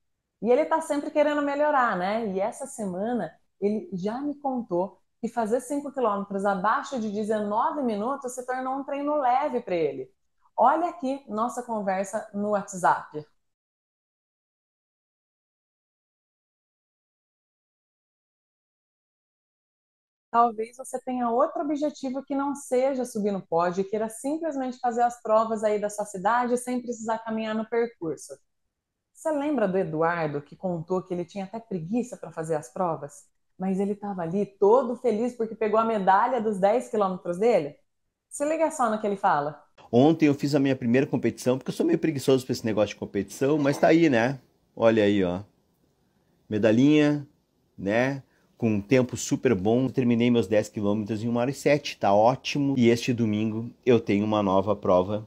E ele está sempre querendo melhorar, né? E essa semana ele já me contou que fazer 5 quilômetros abaixo de 19 minutos se tornou um treino leve para ele. Olha aqui nossa conversa no WhatsApp. talvez você tenha outro objetivo que não seja subir no pódio e queira simplesmente fazer as provas aí da sua cidade sem precisar caminhar no percurso. Você lembra do Eduardo que contou que ele tinha até preguiça para fazer as provas? Mas ele estava ali todo feliz porque pegou a medalha dos 10 quilômetros dele? Se liga só no que ele fala. Ontem eu fiz a minha primeira competição, porque eu sou meio preguiçoso para esse negócio de competição, mas tá aí, né? Olha aí, ó. Medalhinha, né? com um tempo super bom. terminei meus 10 quilômetros em 1 hora e 7, tá ótimo. E este domingo eu tenho uma nova prova,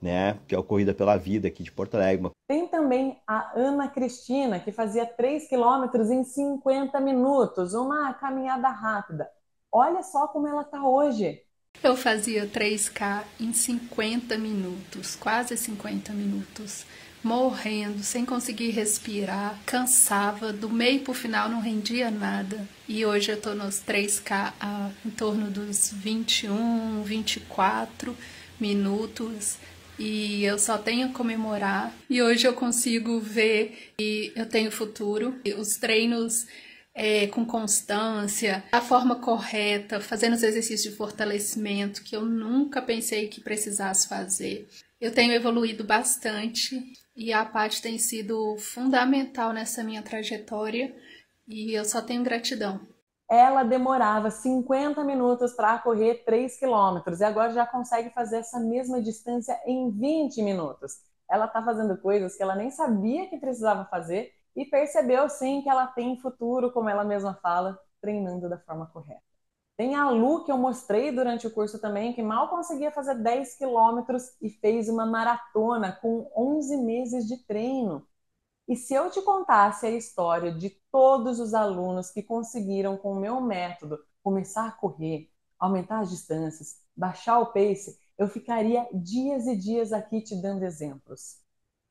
né, que é a Corrida pela Vida aqui de Porto Alegre. Tem também a Ana Cristina, que fazia 3 quilômetros em 50 minutos, uma caminhada rápida. Olha só como ela tá hoje. Eu fazia 3K em 50 minutos, quase 50 minutos morrendo, sem conseguir respirar, cansava, do meio pro final não rendia nada. E hoje eu tô nos 3K a, em torno dos 21, 24 minutos e eu só tenho a comemorar. E hoje eu consigo ver que eu tenho futuro. E os treinos é, com constância, a forma correta, fazendo os exercícios de fortalecimento que eu nunca pensei que precisasse fazer. Eu tenho evoluído bastante e a Paty tem sido fundamental nessa minha trajetória e eu só tenho gratidão. Ela demorava 50 minutos para correr 3 quilômetros e agora já consegue fazer essa mesma distância em 20 minutos. Ela está fazendo coisas que ela nem sabia que precisava fazer e percebeu sim que ela tem futuro, como ela mesma fala, treinando da forma correta. Tem a Lu, que eu mostrei durante o curso também, que mal conseguia fazer 10 quilômetros e fez uma maratona com 11 meses de treino. E se eu te contasse a história de todos os alunos que conseguiram, com o meu método, começar a correr, aumentar as distâncias, baixar o pace eu ficaria dias e dias aqui te dando exemplos.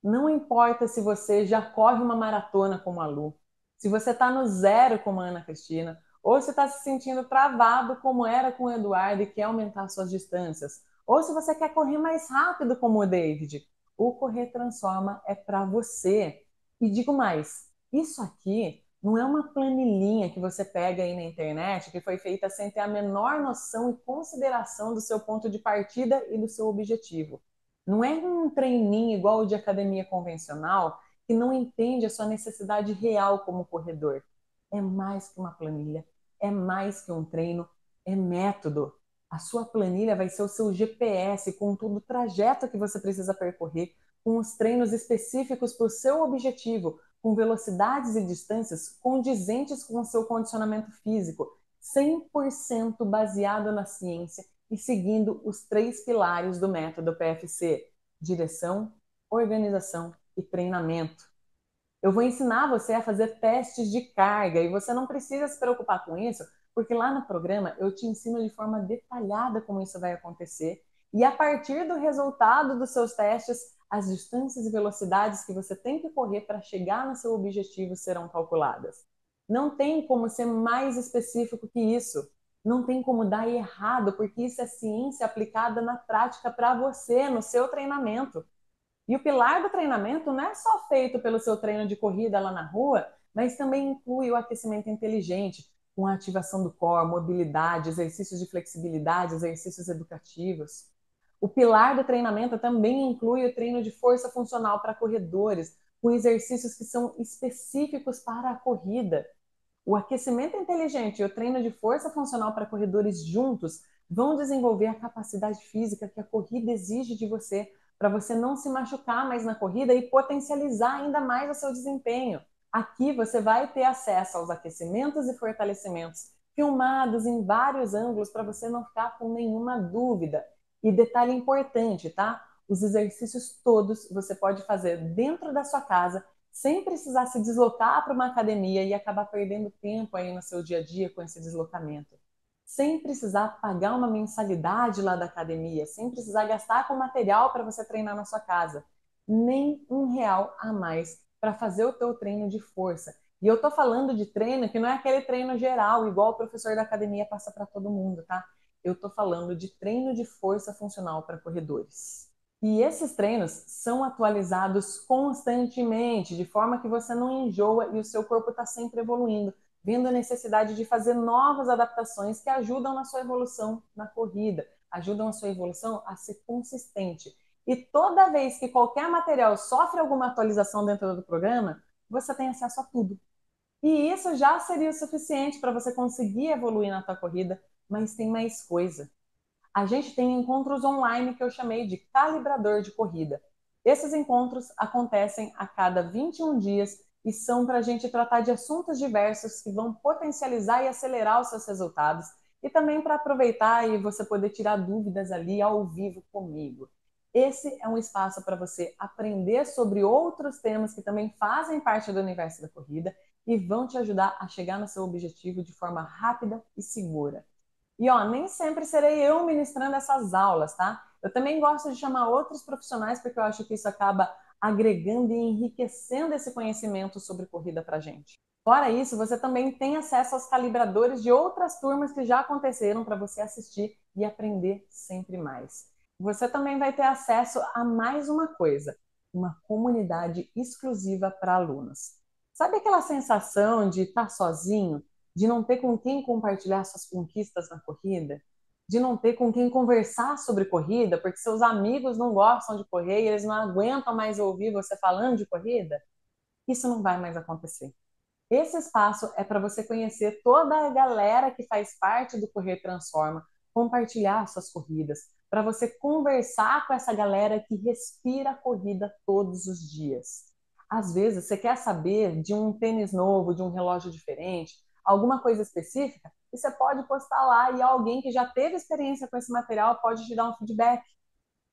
Não importa se você já corre uma maratona como a Lu, se você está no zero como a Ana Cristina, ou se está se sentindo travado como era com o Eduardo e quer aumentar suas distâncias, ou se você quer correr mais rápido como o David, o Correr Transforma é para você. E digo mais, isso aqui não é uma planilhinha que você pega aí na internet que foi feita sem ter a menor noção e consideração do seu ponto de partida e do seu objetivo. Não é um treininho igual o de academia convencional que não entende a sua necessidade real como corredor. É mais que uma planilha, é mais que um treino, é método. A sua planilha vai ser o seu GPS com todo o trajeto que você precisa percorrer, com os treinos específicos para o seu objetivo, com velocidades e distâncias condizentes com o seu condicionamento físico, 100% baseado na ciência e seguindo os três pilares do método PFC: direção, organização e treinamento. Eu vou ensinar você a fazer testes de carga e você não precisa se preocupar com isso, porque lá no programa eu te ensino de forma detalhada como isso vai acontecer. E a partir do resultado dos seus testes, as distâncias e velocidades que você tem que correr para chegar no seu objetivo serão calculadas. Não tem como ser mais específico que isso. Não tem como dar errado, porque isso é ciência aplicada na prática para você, no seu treinamento. E o pilar do treinamento não é só feito pelo seu treino de corrida lá na rua, mas também inclui o aquecimento inteligente, com a ativação do core, mobilidade, exercícios de flexibilidade, exercícios educativos. O pilar do treinamento também inclui o treino de força funcional para corredores, com exercícios que são específicos para a corrida. O aquecimento inteligente e o treino de força funcional para corredores juntos vão desenvolver a capacidade física que a corrida exige de você para você não se machucar mais na corrida e potencializar ainda mais o seu desempenho. Aqui você vai ter acesso aos aquecimentos e fortalecimentos filmados em vários ângulos para você não ficar com nenhuma dúvida. E detalhe importante, tá? Os exercícios todos você pode fazer dentro da sua casa, sem precisar se deslocar para uma academia e acabar perdendo tempo aí no seu dia a dia com esse deslocamento sem precisar pagar uma mensalidade lá da academia, sem precisar gastar com material para você treinar na sua casa, nem um real a mais para fazer o teu treino de força. E eu tô falando de treino que não é aquele treino geral, igual o professor da academia passa para todo mundo, tá? Eu tô falando de treino de força funcional para corredores. E esses treinos são atualizados constantemente, de forma que você não enjoa e o seu corpo está sempre evoluindo vendo a necessidade de fazer novas adaptações que ajudam na sua evolução na corrida, ajudam a sua evolução a ser consistente. E toda vez que qualquer material sofre alguma atualização dentro do programa, você tem acesso a tudo. E isso já seria o suficiente para você conseguir evoluir na sua corrida, mas tem mais coisa. A gente tem encontros online que eu chamei de calibrador de corrida. Esses encontros acontecem a cada 21 dias e são para a gente tratar de assuntos diversos que vão potencializar e acelerar os seus resultados e também para aproveitar e você poder tirar dúvidas ali ao vivo comigo. Esse é um espaço para você aprender sobre outros temas que também fazem parte do universo da corrida e vão te ajudar a chegar no seu objetivo de forma rápida e segura. E ó, nem sempre serei eu ministrando essas aulas, tá? Eu também gosto de chamar outros profissionais porque eu acho que isso acaba agregando e enriquecendo esse conhecimento sobre corrida para gente. Fora isso, você também tem acesso aos calibradores de outras turmas que já aconteceram para você assistir e aprender sempre mais. Você também vai ter acesso a mais uma coisa, uma comunidade exclusiva para alunos. Sabe aquela sensação de estar sozinho, de não ter com quem compartilhar suas conquistas na corrida? de não ter com quem conversar sobre corrida, porque seus amigos não gostam de correr e eles não aguentam mais ouvir você falando de corrida, isso não vai mais acontecer. Esse espaço é para você conhecer toda a galera que faz parte do Correr Transforma, compartilhar suas corridas, para você conversar com essa galera que respira corrida todos os dias. Às vezes você quer saber de um tênis novo, de um relógio diferente, alguma coisa específica, e você pode postar lá e alguém que já teve experiência com esse material pode te dar um feedback.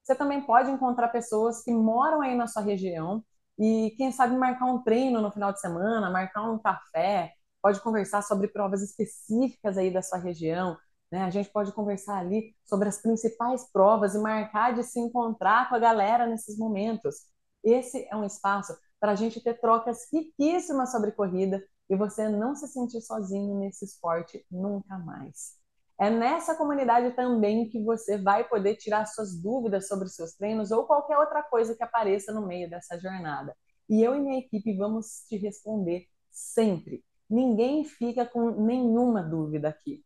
Você também pode encontrar pessoas que moram aí na sua região e, quem sabe, marcar um treino no final de semana, marcar um café, pode conversar sobre provas específicas aí da sua região, Né? A gente pode conversar ali sobre as principais provas e marcar de se encontrar com a galera nesses momentos. Esse é um espaço para a gente ter trocas riquíssimas sobre corrida e você não se sentir sozinho nesse esporte nunca mais. É nessa comunidade também que você vai poder tirar suas dúvidas sobre os seus treinos ou qualquer outra coisa que apareça no meio dessa jornada. E eu e minha equipe vamos te responder sempre. Ninguém fica com nenhuma dúvida aqui.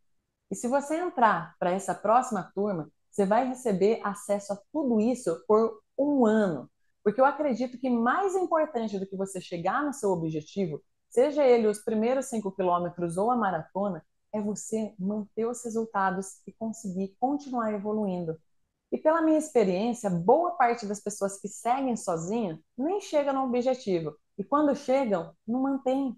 E se você entrar para essa próxima turma, você vai receber acesso a tudo isso por um ano. Porque eu acredito que mais importante do que você chegar no seu objetivo, seja ele os primeiros cinco quilômetros ou a maratona, é você manter os resultados e conseguir continuar evoluindo. E pela minha experiência, boa parte das pessoas que seguem sozinha nem chegam no objetivo. E quando chegam, não mantém.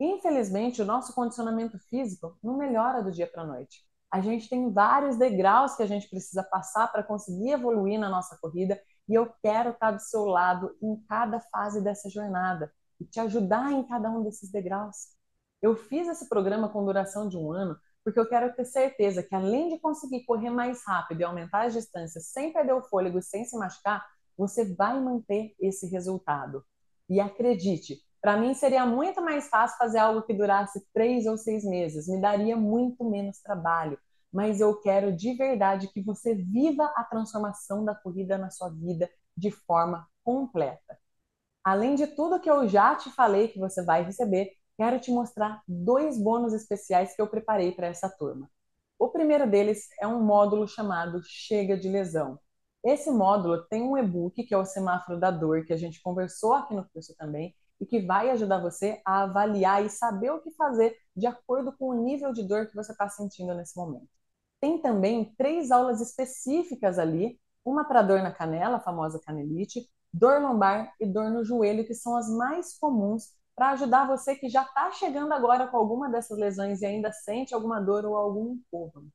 Infelizmente, o nosso condicionamento físico não melhora do dia para a noite. A gente tem vários degraus que a gente precisa passar para conseguir evoluir na nossa corrida e eu quero estar do seu lado em cada fase dessa jornada e te ajudar em cada um desses degraus. Eu fiz esse programa com duração de um ano porque eu quero ter certeza que, além de conseguir correr mais rápido e aumentar as distâncias sem perder o fôlego e sem se machucar, você vai manter esse resultado. E acredite, para mim seria muito mais fácil fazer algo que durasse três ou seis meses, me daria muito menos trabalho. Mas eu quero de verdade que você viva a transformação da corrida na sua vida de forma completa. Além de tudo que eu já te falei que você vai receber, quero te mostrar dois bônus especiais que eu preparei para essa turma. O primeiro deles é um módulo chamado Chega de Lesão. Esse módulo tem um e-book, que é o Semáforo da Dor, que a gente conversou aqui no curso também, e que vai ajudar você a avaliar e saber o que fazer de acordo com o nível de dor que você está sentindo nesse momento. Tem também três aulas específicas ali, uma para dor na canela, a famosa canelite, dor lombar e dor no joelho, que são as mais comuns para ajudar você que já está chegando agora com alguma dessas lesões e ainda sente alguma dor ou algum incômodo.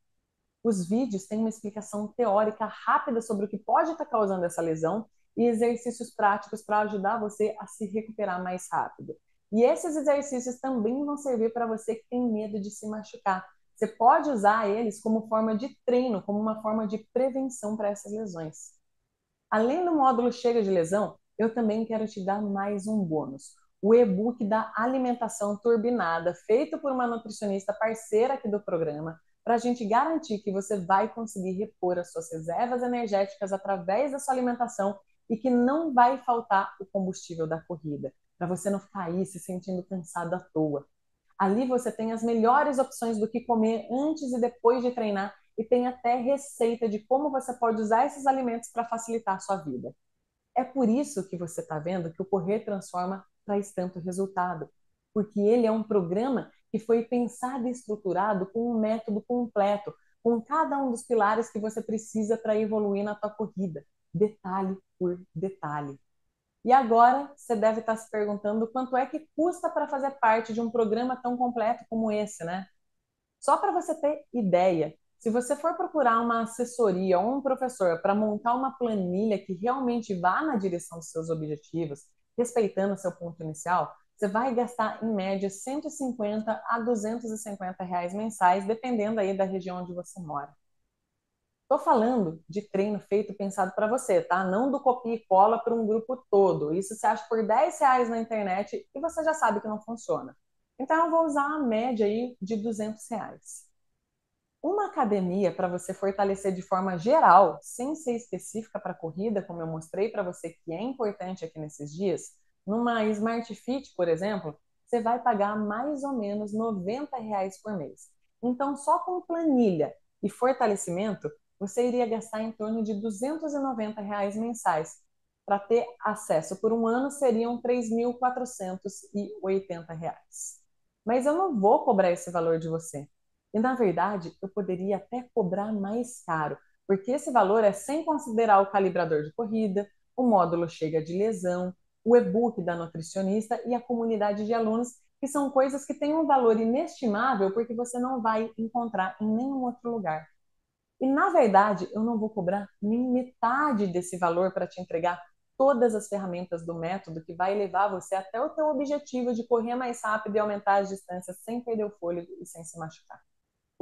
Os vídeos têm uma explicação teórica rápida sobre o que pode estar tá causando essa lesão e exercícios práticos para ajudar você a se recuperar mais rápido. E esses exercícios também vão servir para você que tem medo de se machucar. Você pode usar eles como forma de treino, como uma forma de prevenção para essas lesões. Além do módulo Chega de Lesão, eu também quero te dar mais um bônus o e-book da alimentação turbinada, feito por uma nutricionista parceira aqui do programa, para a gente garantir que você vai conseguir repor as suas reservas energéticas através da sua alimentação e que não vai faltar o combustível da corrida, para você não ficar aí se sentindo cansado à toa. Ali você tem as melhores opções do que comer antes e depois de treinar e tem até receita de como você pode usar esses alimentos para facilitar a sua vida. É por isso que você está vendo que o Correr Transforma traz tanto resultado, porque ele é um programa que foi pensado e estruturado com um método completo, com cada um dos pilares que você precisa para evoluir na tua corrida, detalhe por detalhe. E agora você deve estar se perguntando quanto é que custa para fazer parte de um programa tão completo como esse, né? Só para você ter ideia, se você for procurar uma assessoria ou um professor para montar uma planilha que realmente vá na direção dos seus objetivos, respeitando seu ponto inicial, você vai gastar em média 150 a 250 reais mensais, dependendo aí da região onde você mora. Estou falando de treino feito pensado para você, tá? Não do copia e cola para um grupo todo. Isso você acha por 10 reais na internet e você já sabe que não funciona. Então eu vou usar a média aí de 200 reais. Uma academia para você fortalecer de forma geral, sem ser específica para corrida, como eu mostrei para você que é importante aqui nesses dias, numa Smart Fit, por exemplo, você vai pagar mais ou menos 90 reais por mês. Então, só com planilha e fortalecimento, você iria gastar em torno de 290 reais mensais. Para ter acesso por um ano, seriam 3.480 reais. Mas eu não vou cobrar esse valor de você. E na verdade, eu poderia até cobrar mais caro, porque esse valor é sem considerar o calibrador de corrida, o módulo chega de lesão, o e-book da nutricionista e a comunidade de alunos, que são coisas que têm um valor inestimável porque você não vai encontrar em nenhum outro lugar. E na verdade, eu não vou cobrar nem metade desse valor para te entregar todas as ferramentas do método que vai levar você até o teu objetivo de correr mais rápido e aumentar as distâncias sem perder o fôlego e sem se machucar.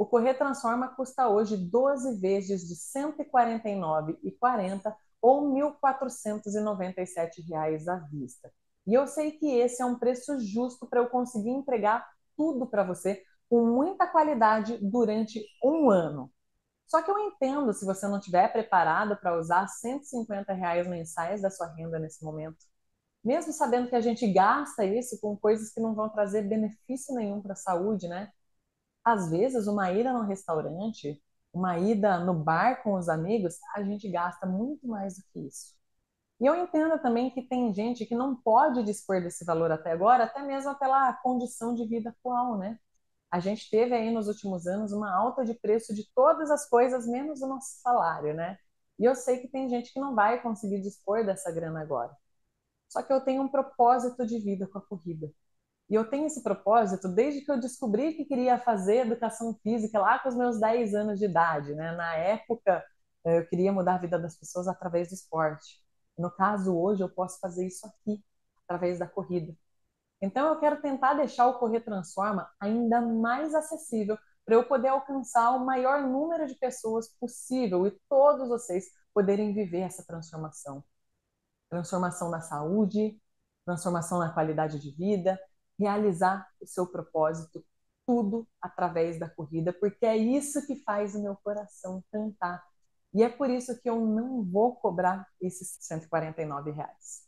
O Correr Transforma custa hoje 12 vezes de R$ 149,40 ou R$ 1.497 à vista. E eu sei que esse é um preço justo para eu conseguir entregar tudo para você com muita qualidade durante um ano. Só que eu entendo se você não estiver preparado para usar 150 reais mensais da sua renda nesse momento. Mesmo sabendo que a gente gasta isso com coisas que não vão trazer benefício nenhum para a saúde, né? Às vezes, uma ida no restaurante, uma ida no bar com os amigos, a gente gasta muito mais do que isso. E eu entendo também que tem gente que não pode dispor desse valor até agora, até mesmo pela condição de vida atual, né? A gente teve aí nos últimos anos uma alta de preço de todas as coisas, menos o nosso salário, né? E eu sei que tem gente que não vai conseguir dispor dessa grana agora. Só que eu tenho um propósito de vida com a corrida. E eu tenho esse propósito desde que eu descobri que queria fazer educação física lá com os meus 10 anos de idade, né? Na época, eu queria mudar a vida das pessoas através do esporte. No caso, hoje, eu posso fazer isso aqui, através da corrida. Então, eu quero tentar deixar o Correr Transforma ainda mais acessível para eu poder alcançar o maior número de pessoas possível e todos vocês poderem viver essa transformação. Transformação na saúde, transformação na qualidade de vida, realizar o seu propósito, tudo através da corrida, porque é isso que faz o meu coração cantar e é por isso que eu não vou cobrar esses 149 reais.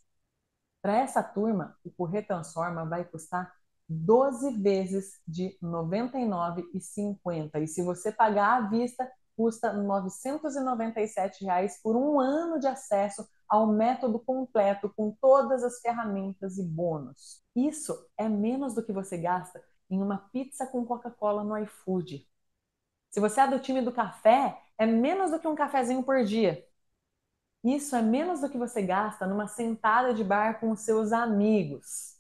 Para essa turma, o Correr Transforma vai custar 12 vezes de R$ 99,50. E se você pagar à vista, custa 997 reais por um ano de acesso ao método completo com todas as ferramentas e bônus. Isso é menos do que você gasta em uma pizza com Coca-Cola no iFood. Se você é do time do café, é menos do que um cafezinho por dia. Isso é menos do que você gasta numa sentada de bar com os seus amigos.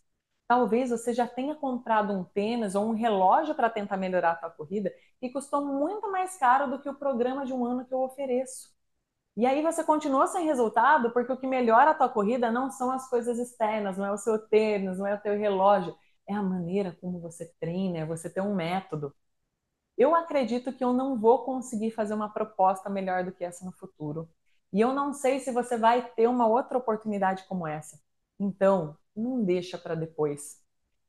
Talvez você já tenha comprado um tênis ou um relógio para tentar melhorar a sua corrida e custou muito mais caro do que o programa de um ano que eu ofereço. E aí você continua sem resultado porque o que melhora a tua corrida não são as coisas externas, não é o seu tênis, não é o teu relógio, é a maneira como você treina, é você ter um método eu acredito que eu não vou conseguir fazer uma proposta melhor do que essa no futuro. E eu não sei se você vai ter uma outra oportunidade como essa. Então, não deixa para depois.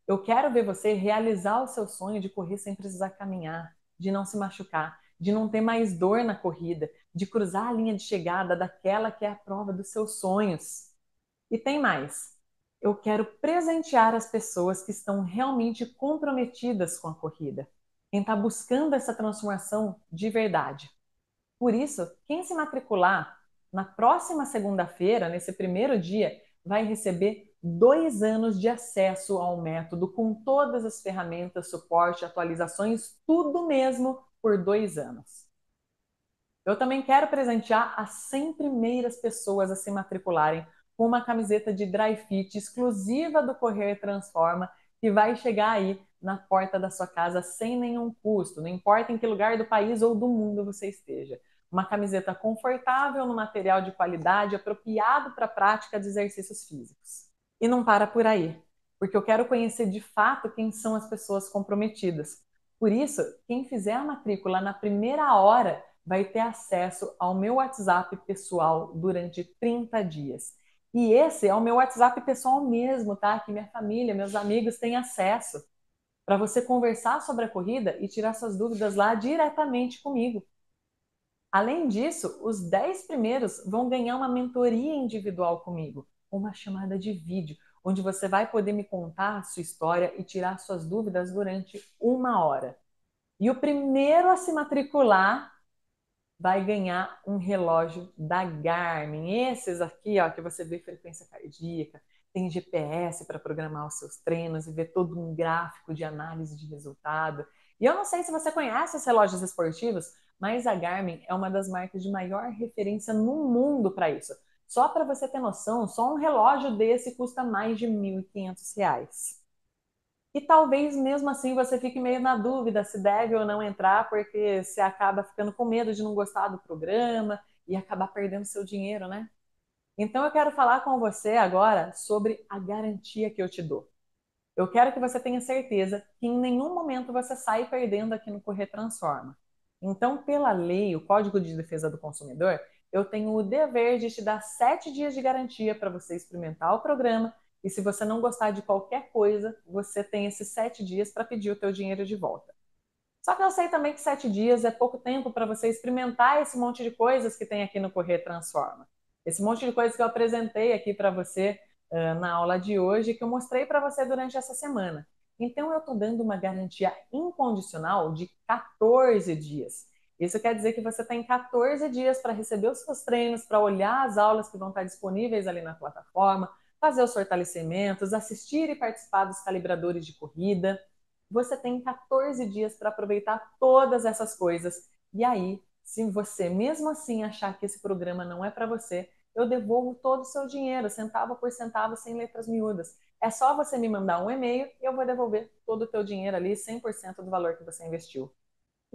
Eu quero ver você realizar o seu sonho de correr sem precisar caminhar, de não se machucar, de não ter mais dor na corrida, de cruzar a linha de chegada daquela que é a prova dos seus sonhos. E tem mais. Eu quero presentear as pessoas que estão realmente comprometidas com a corrida quem está buscando essa transformação de verdade. Por isso, quem se matricular na próxima segunda-feira, nesse primeiro dia, vai receber dois anos de acesso ao método com todas as ferramentas, suporte, atualizações, tudo mesmo por dois anos. Eu também quero presentear as 100 primeiras pessoas a se matricularem com uma camiseta de dry fit exclusiva do Correio Transforma que vai chegar aí na porta da sua casa sem nenhum custo, não importa em que lugar do país ou do mundo você esteja. Uma camiseta confortável, no material de qualidade, apropriado para a prática de exercícios físicos. E não para por aí, porque eu quero conhecer de fato quem são as pessoas comprometidas. Por isso, quem fizer a matrícula na primeira hora vai ter acesso ao meu WhatsApp pessoal durante 30 dias. E esse é o meu WhatsApp pessoal mesmo, tá? Que minha família, meus amigos têm acesso para você conversar sobre a corrida e tirar suas dúvidas lá diretamente comigo. Além disso, os 10 primeiros vão ganhar uma mentoria individual comigo, uma chamada de vídeo, onde você vai poder me contar a sua história e tirar suas dúvidas durante uma hora. E o primeiro a se matricular vai ganhar um relógio da Garmin. Esses aqui, ó, que você vê frequência cardíaca, tem GPS para programar os seus treinos e ver todo um gráfico de análise de resultado. E eu não sei se você conhece os relógios esportivos, mas a Garmin é uma das marcas de maior referência no mundo para isso. Só para você ter noção, só um relógio desse custa mais de R$ 1.500. E talvez mesmo assim você fique meio na dúvida se deve ou não entrar, porque você acaba ficando com medo de não gostar do programa e acabar perdendo seu dinheiro, né? Então eu quero falar com você agora sobre a garantia que eu te dou. Eu quero que você tenha certeza que em nenhum momento você sai perdendo aqui no Correr Transforma. Então, pela lei, o Código de Defesa do Consumidor, eu tenho o dever de te dar sete dias de garantia para você experimentar o programa. E se você não gostar de qualquer coisa, você tem esses sete dias para pedir o teu dinheiro de volta. Só que eu sei também que sete dias é pouco tempo para você experimentar esse monte de coisas que tem aqui no Correr Transforma. Esse monte de coisas que eu apresentei aqui para você uh, na aula de hoje, que eu mostrei para você durante essa semana. Então, eu estou dando uma garantia incondicional de 14 dias. Isso quer dizer que você tem 14 dias para receber os seus treinos, para olhar as aulas que vão estar disponíveis ali na plataforma, fazer os fortalecimentos, assistir e participar dos calibradores de corrida. Você tem 14 dias para aproveitar todas essas coisas. E aí, se você mesmo assim achar que esse programa não é para você, eu devolvo todo o seu dinheiro, centavo por centavo, sem letras miúdas. É só você me mandar um e-mail e eu vou devolver todo o teu dinheiro ali, 100% do valor que você investiu.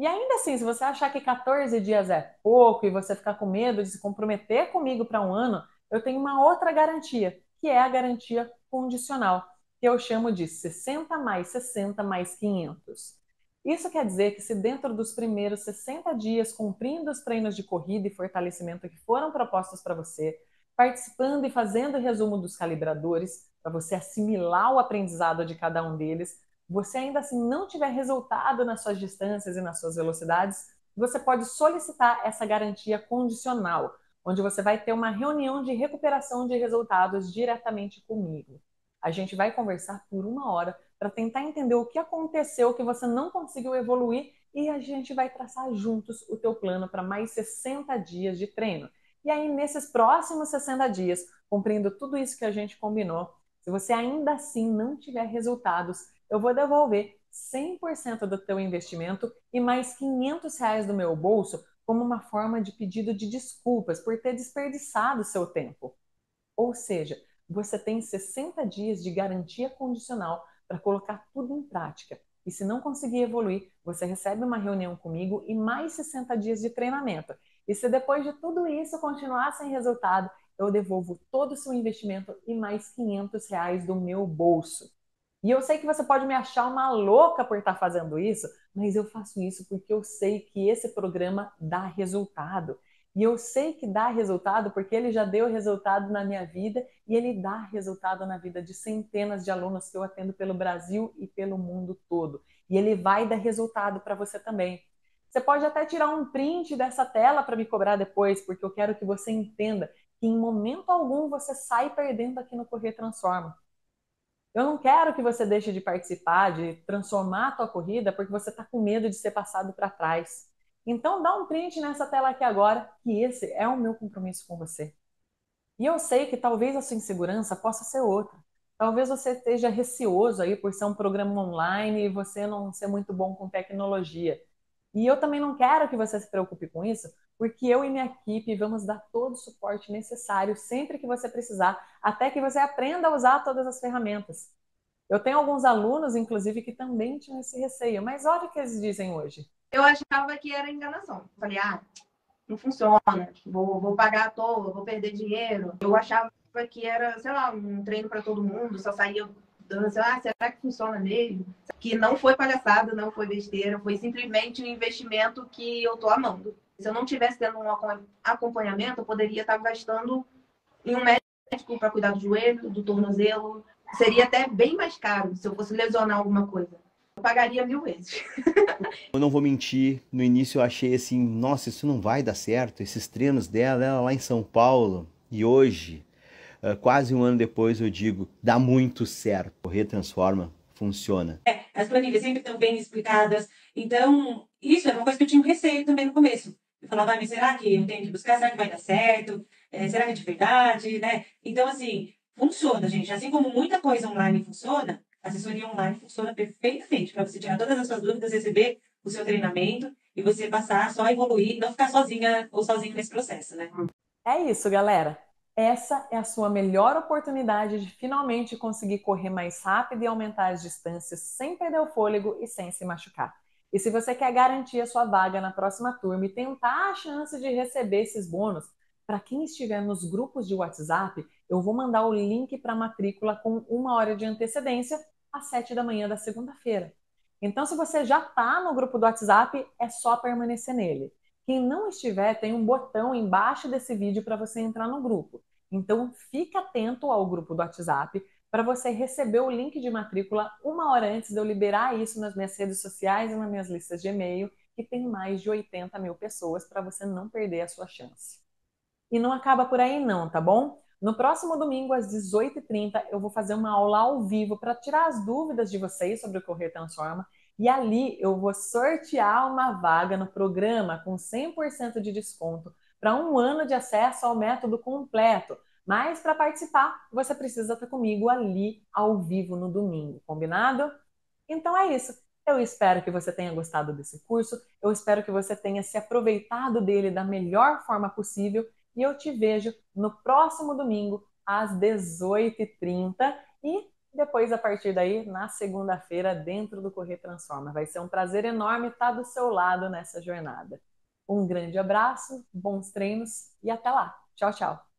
E ainda assim, se você achar que 14 dias é pouco e você ficar com medo de se comprometer comigo para um ano, eu tenho uma outra garantia, que é a garantia condicional, que eu chamo de 60 mais 60 mais 500. Isso quer dizer que se dentro dos primeiros 60 dias, cumprindo os treinos de corrida e fortalecimento que foram propostos para você, participando e fazendo resumo dos calibradores, para você assimilar o aprendizado de cada um deles, você ainda assim não tiver resultado nas suas distâncias e nas suas velocidades, você pode solicitar essa garantia condicional, onde você vai ter uma reunião de recuperação de resultados diretamente comigo. A gente vai conversar por uma hora para tentar entender o que aconteceu que você não conseguiu evoluir e a gente vai traçar juntos o teu plano para mais 60 dias de treino. E aí, nesses próximos 60 dias, cumprindo tudo isso que a gente combinou, se você ainda assim não tiver resultados, eu vou devolver 100% do teu investimento e mais 500 reais do meu bolso como uma forma de pedido de desculpas por ter desperdiçado seu tempo. Ou seja, você tem 60 dias de garantia condicional para colocar tudo em prática. E se não conseguir evoluir, você recebe uma reunião comigo e mais 60 dias de treinamento. E se depois de tudo isso continuar sem resultado, eu devolvo todo o seu investimento e mais 500 reais do meu bolso. E eu sei que você pode me achar uma louca por estar fazendo isso, mas eu faço isso porque eu sei que esse programa dá resultado. E eu sei que dá resultado porque ele já deu resultado na minha vida e ele dá resultado na vida de centenas de alunos que eu atendo pelo Brasil e pelo mundo todo. E ele vai dar resultado para você também. Você pode até tirar um print dessa tela para me cobrar depois, porque eu quero que você entenda que em momento algum você sai perdendo aqui no Correr Transforma. Eu não quero que você deixe de participar, de transformar a tua corrida, porque você está com medo de ser passado para trás. Então dá um print nessa tela aqui agora, que esse é o meu compromisso com você. E eu sei que talvez a sua insegurança possa ser outra. Talvez você esteja receoso aí por ser um programa online e você não ser muito bom com tecnologia. E eu também não quero que você se preocupe com isso, porque eu e minha equipe vamos dar todo o suporte necessário sempre que você precisar, até que você aprenda a usar todas as ferramentas. Eu tenho alguns alunos, inclusive, que também tinham esse receio, mas olha o que eles dizem hoje eu achava que era enganação. Falei, ah, não funciona, vou, vou pagar à toa, vou perder dinheiro. Eu achava que era, sei lá, um treino para todo mundo, só saía dando, sei lá, será que funciona mesmo? Que não foi palhaçada, não foi besteira, foi simplesmente um investimento que eu tô amando. Se eu não tivesse tendo um acompanhamento, eu poderia estar gastando em um médico para cuidar do joelho, do tornozelo. Seria até bem mais caro se eu fosse lesionar alguma coisa eu pagaria mil vezes. [laughs] eu não vou mentir, no início eu achei assim, nossa, isso não vai dar certo. Esses treinos dela, ela lá em São Paulo, e hoje, uh, quase um ano depois, eu digo, dá muito certo. O Retransforma funciona. É, as planilhas sempre estão bem explicadas. Então, isso é uma coisa que eu tinha um receio também no começo. Eu falava, ah, mas será que eu tenho que buscar? Será que vai dar certo? É, será que é de verdade? Né? Então, assim, funciona, gente. Assim como muita coisa online funciona, a assessoria online funciona perfeitamente para você tirar todas as suas dúvidas, receber o seu treinamento e você passar só evoluir não ficar sozinha ou sozinho nesse processo, né? É isso, galera. Essa é a sua melhor oportunidade de finalmente conseguir correr mais rápido e aumentar as distâncias sem perder o fôlego e sem se machucar. E se você quer garantir a sua vaga na próxima turma e tentar a chance de receber esses bônus, para quem estiver nos grupos de WhatsApp, eu vou mandar o link para a matrícula com uma hora de antecedência às 7 da manhã da segunda-feira. Então, se você já está no grupo do WhatsApp, é só permanecer nele. Quem não estiver, tem um botão embaixo desse vídeo para você entrar no grupo. Então, fique atento ao grupo do WhatsApp para você receber o link de matrícula uma hora antes de eu liberar isso nas minhas redes sociais e nas minhas listas de e-mail, que tem mais de 80 mil pessoas, para você não perder a sua chance. E não acaba por aí, não, tá bom? No próximo domingo, às 18h30, eu vou fazer uma aula ao vivo para tirar as dúvidas de vocês sobre o Correr Transforma. E ali eu vou sortear uma vaga no programa com 100% de desconto para um ano de acesso ao método completo. Mas para participar, você precisa estar comigo ali ao vivo no domingo, combinado? Então é isso. Eu espero que você tenha gostado desse curso, eu espero que você tenha se aproveitado dele da melhor forma possível e eu te vejo no próximo domingo às 18h30 e depois, a partir daí, na segunda-feira, dentro do Correr Transforma. Vai ser um prazer enorme estar do seu lado nessa jornada. Um grande abraço, bons treinos e até lá. Tchau, tchau.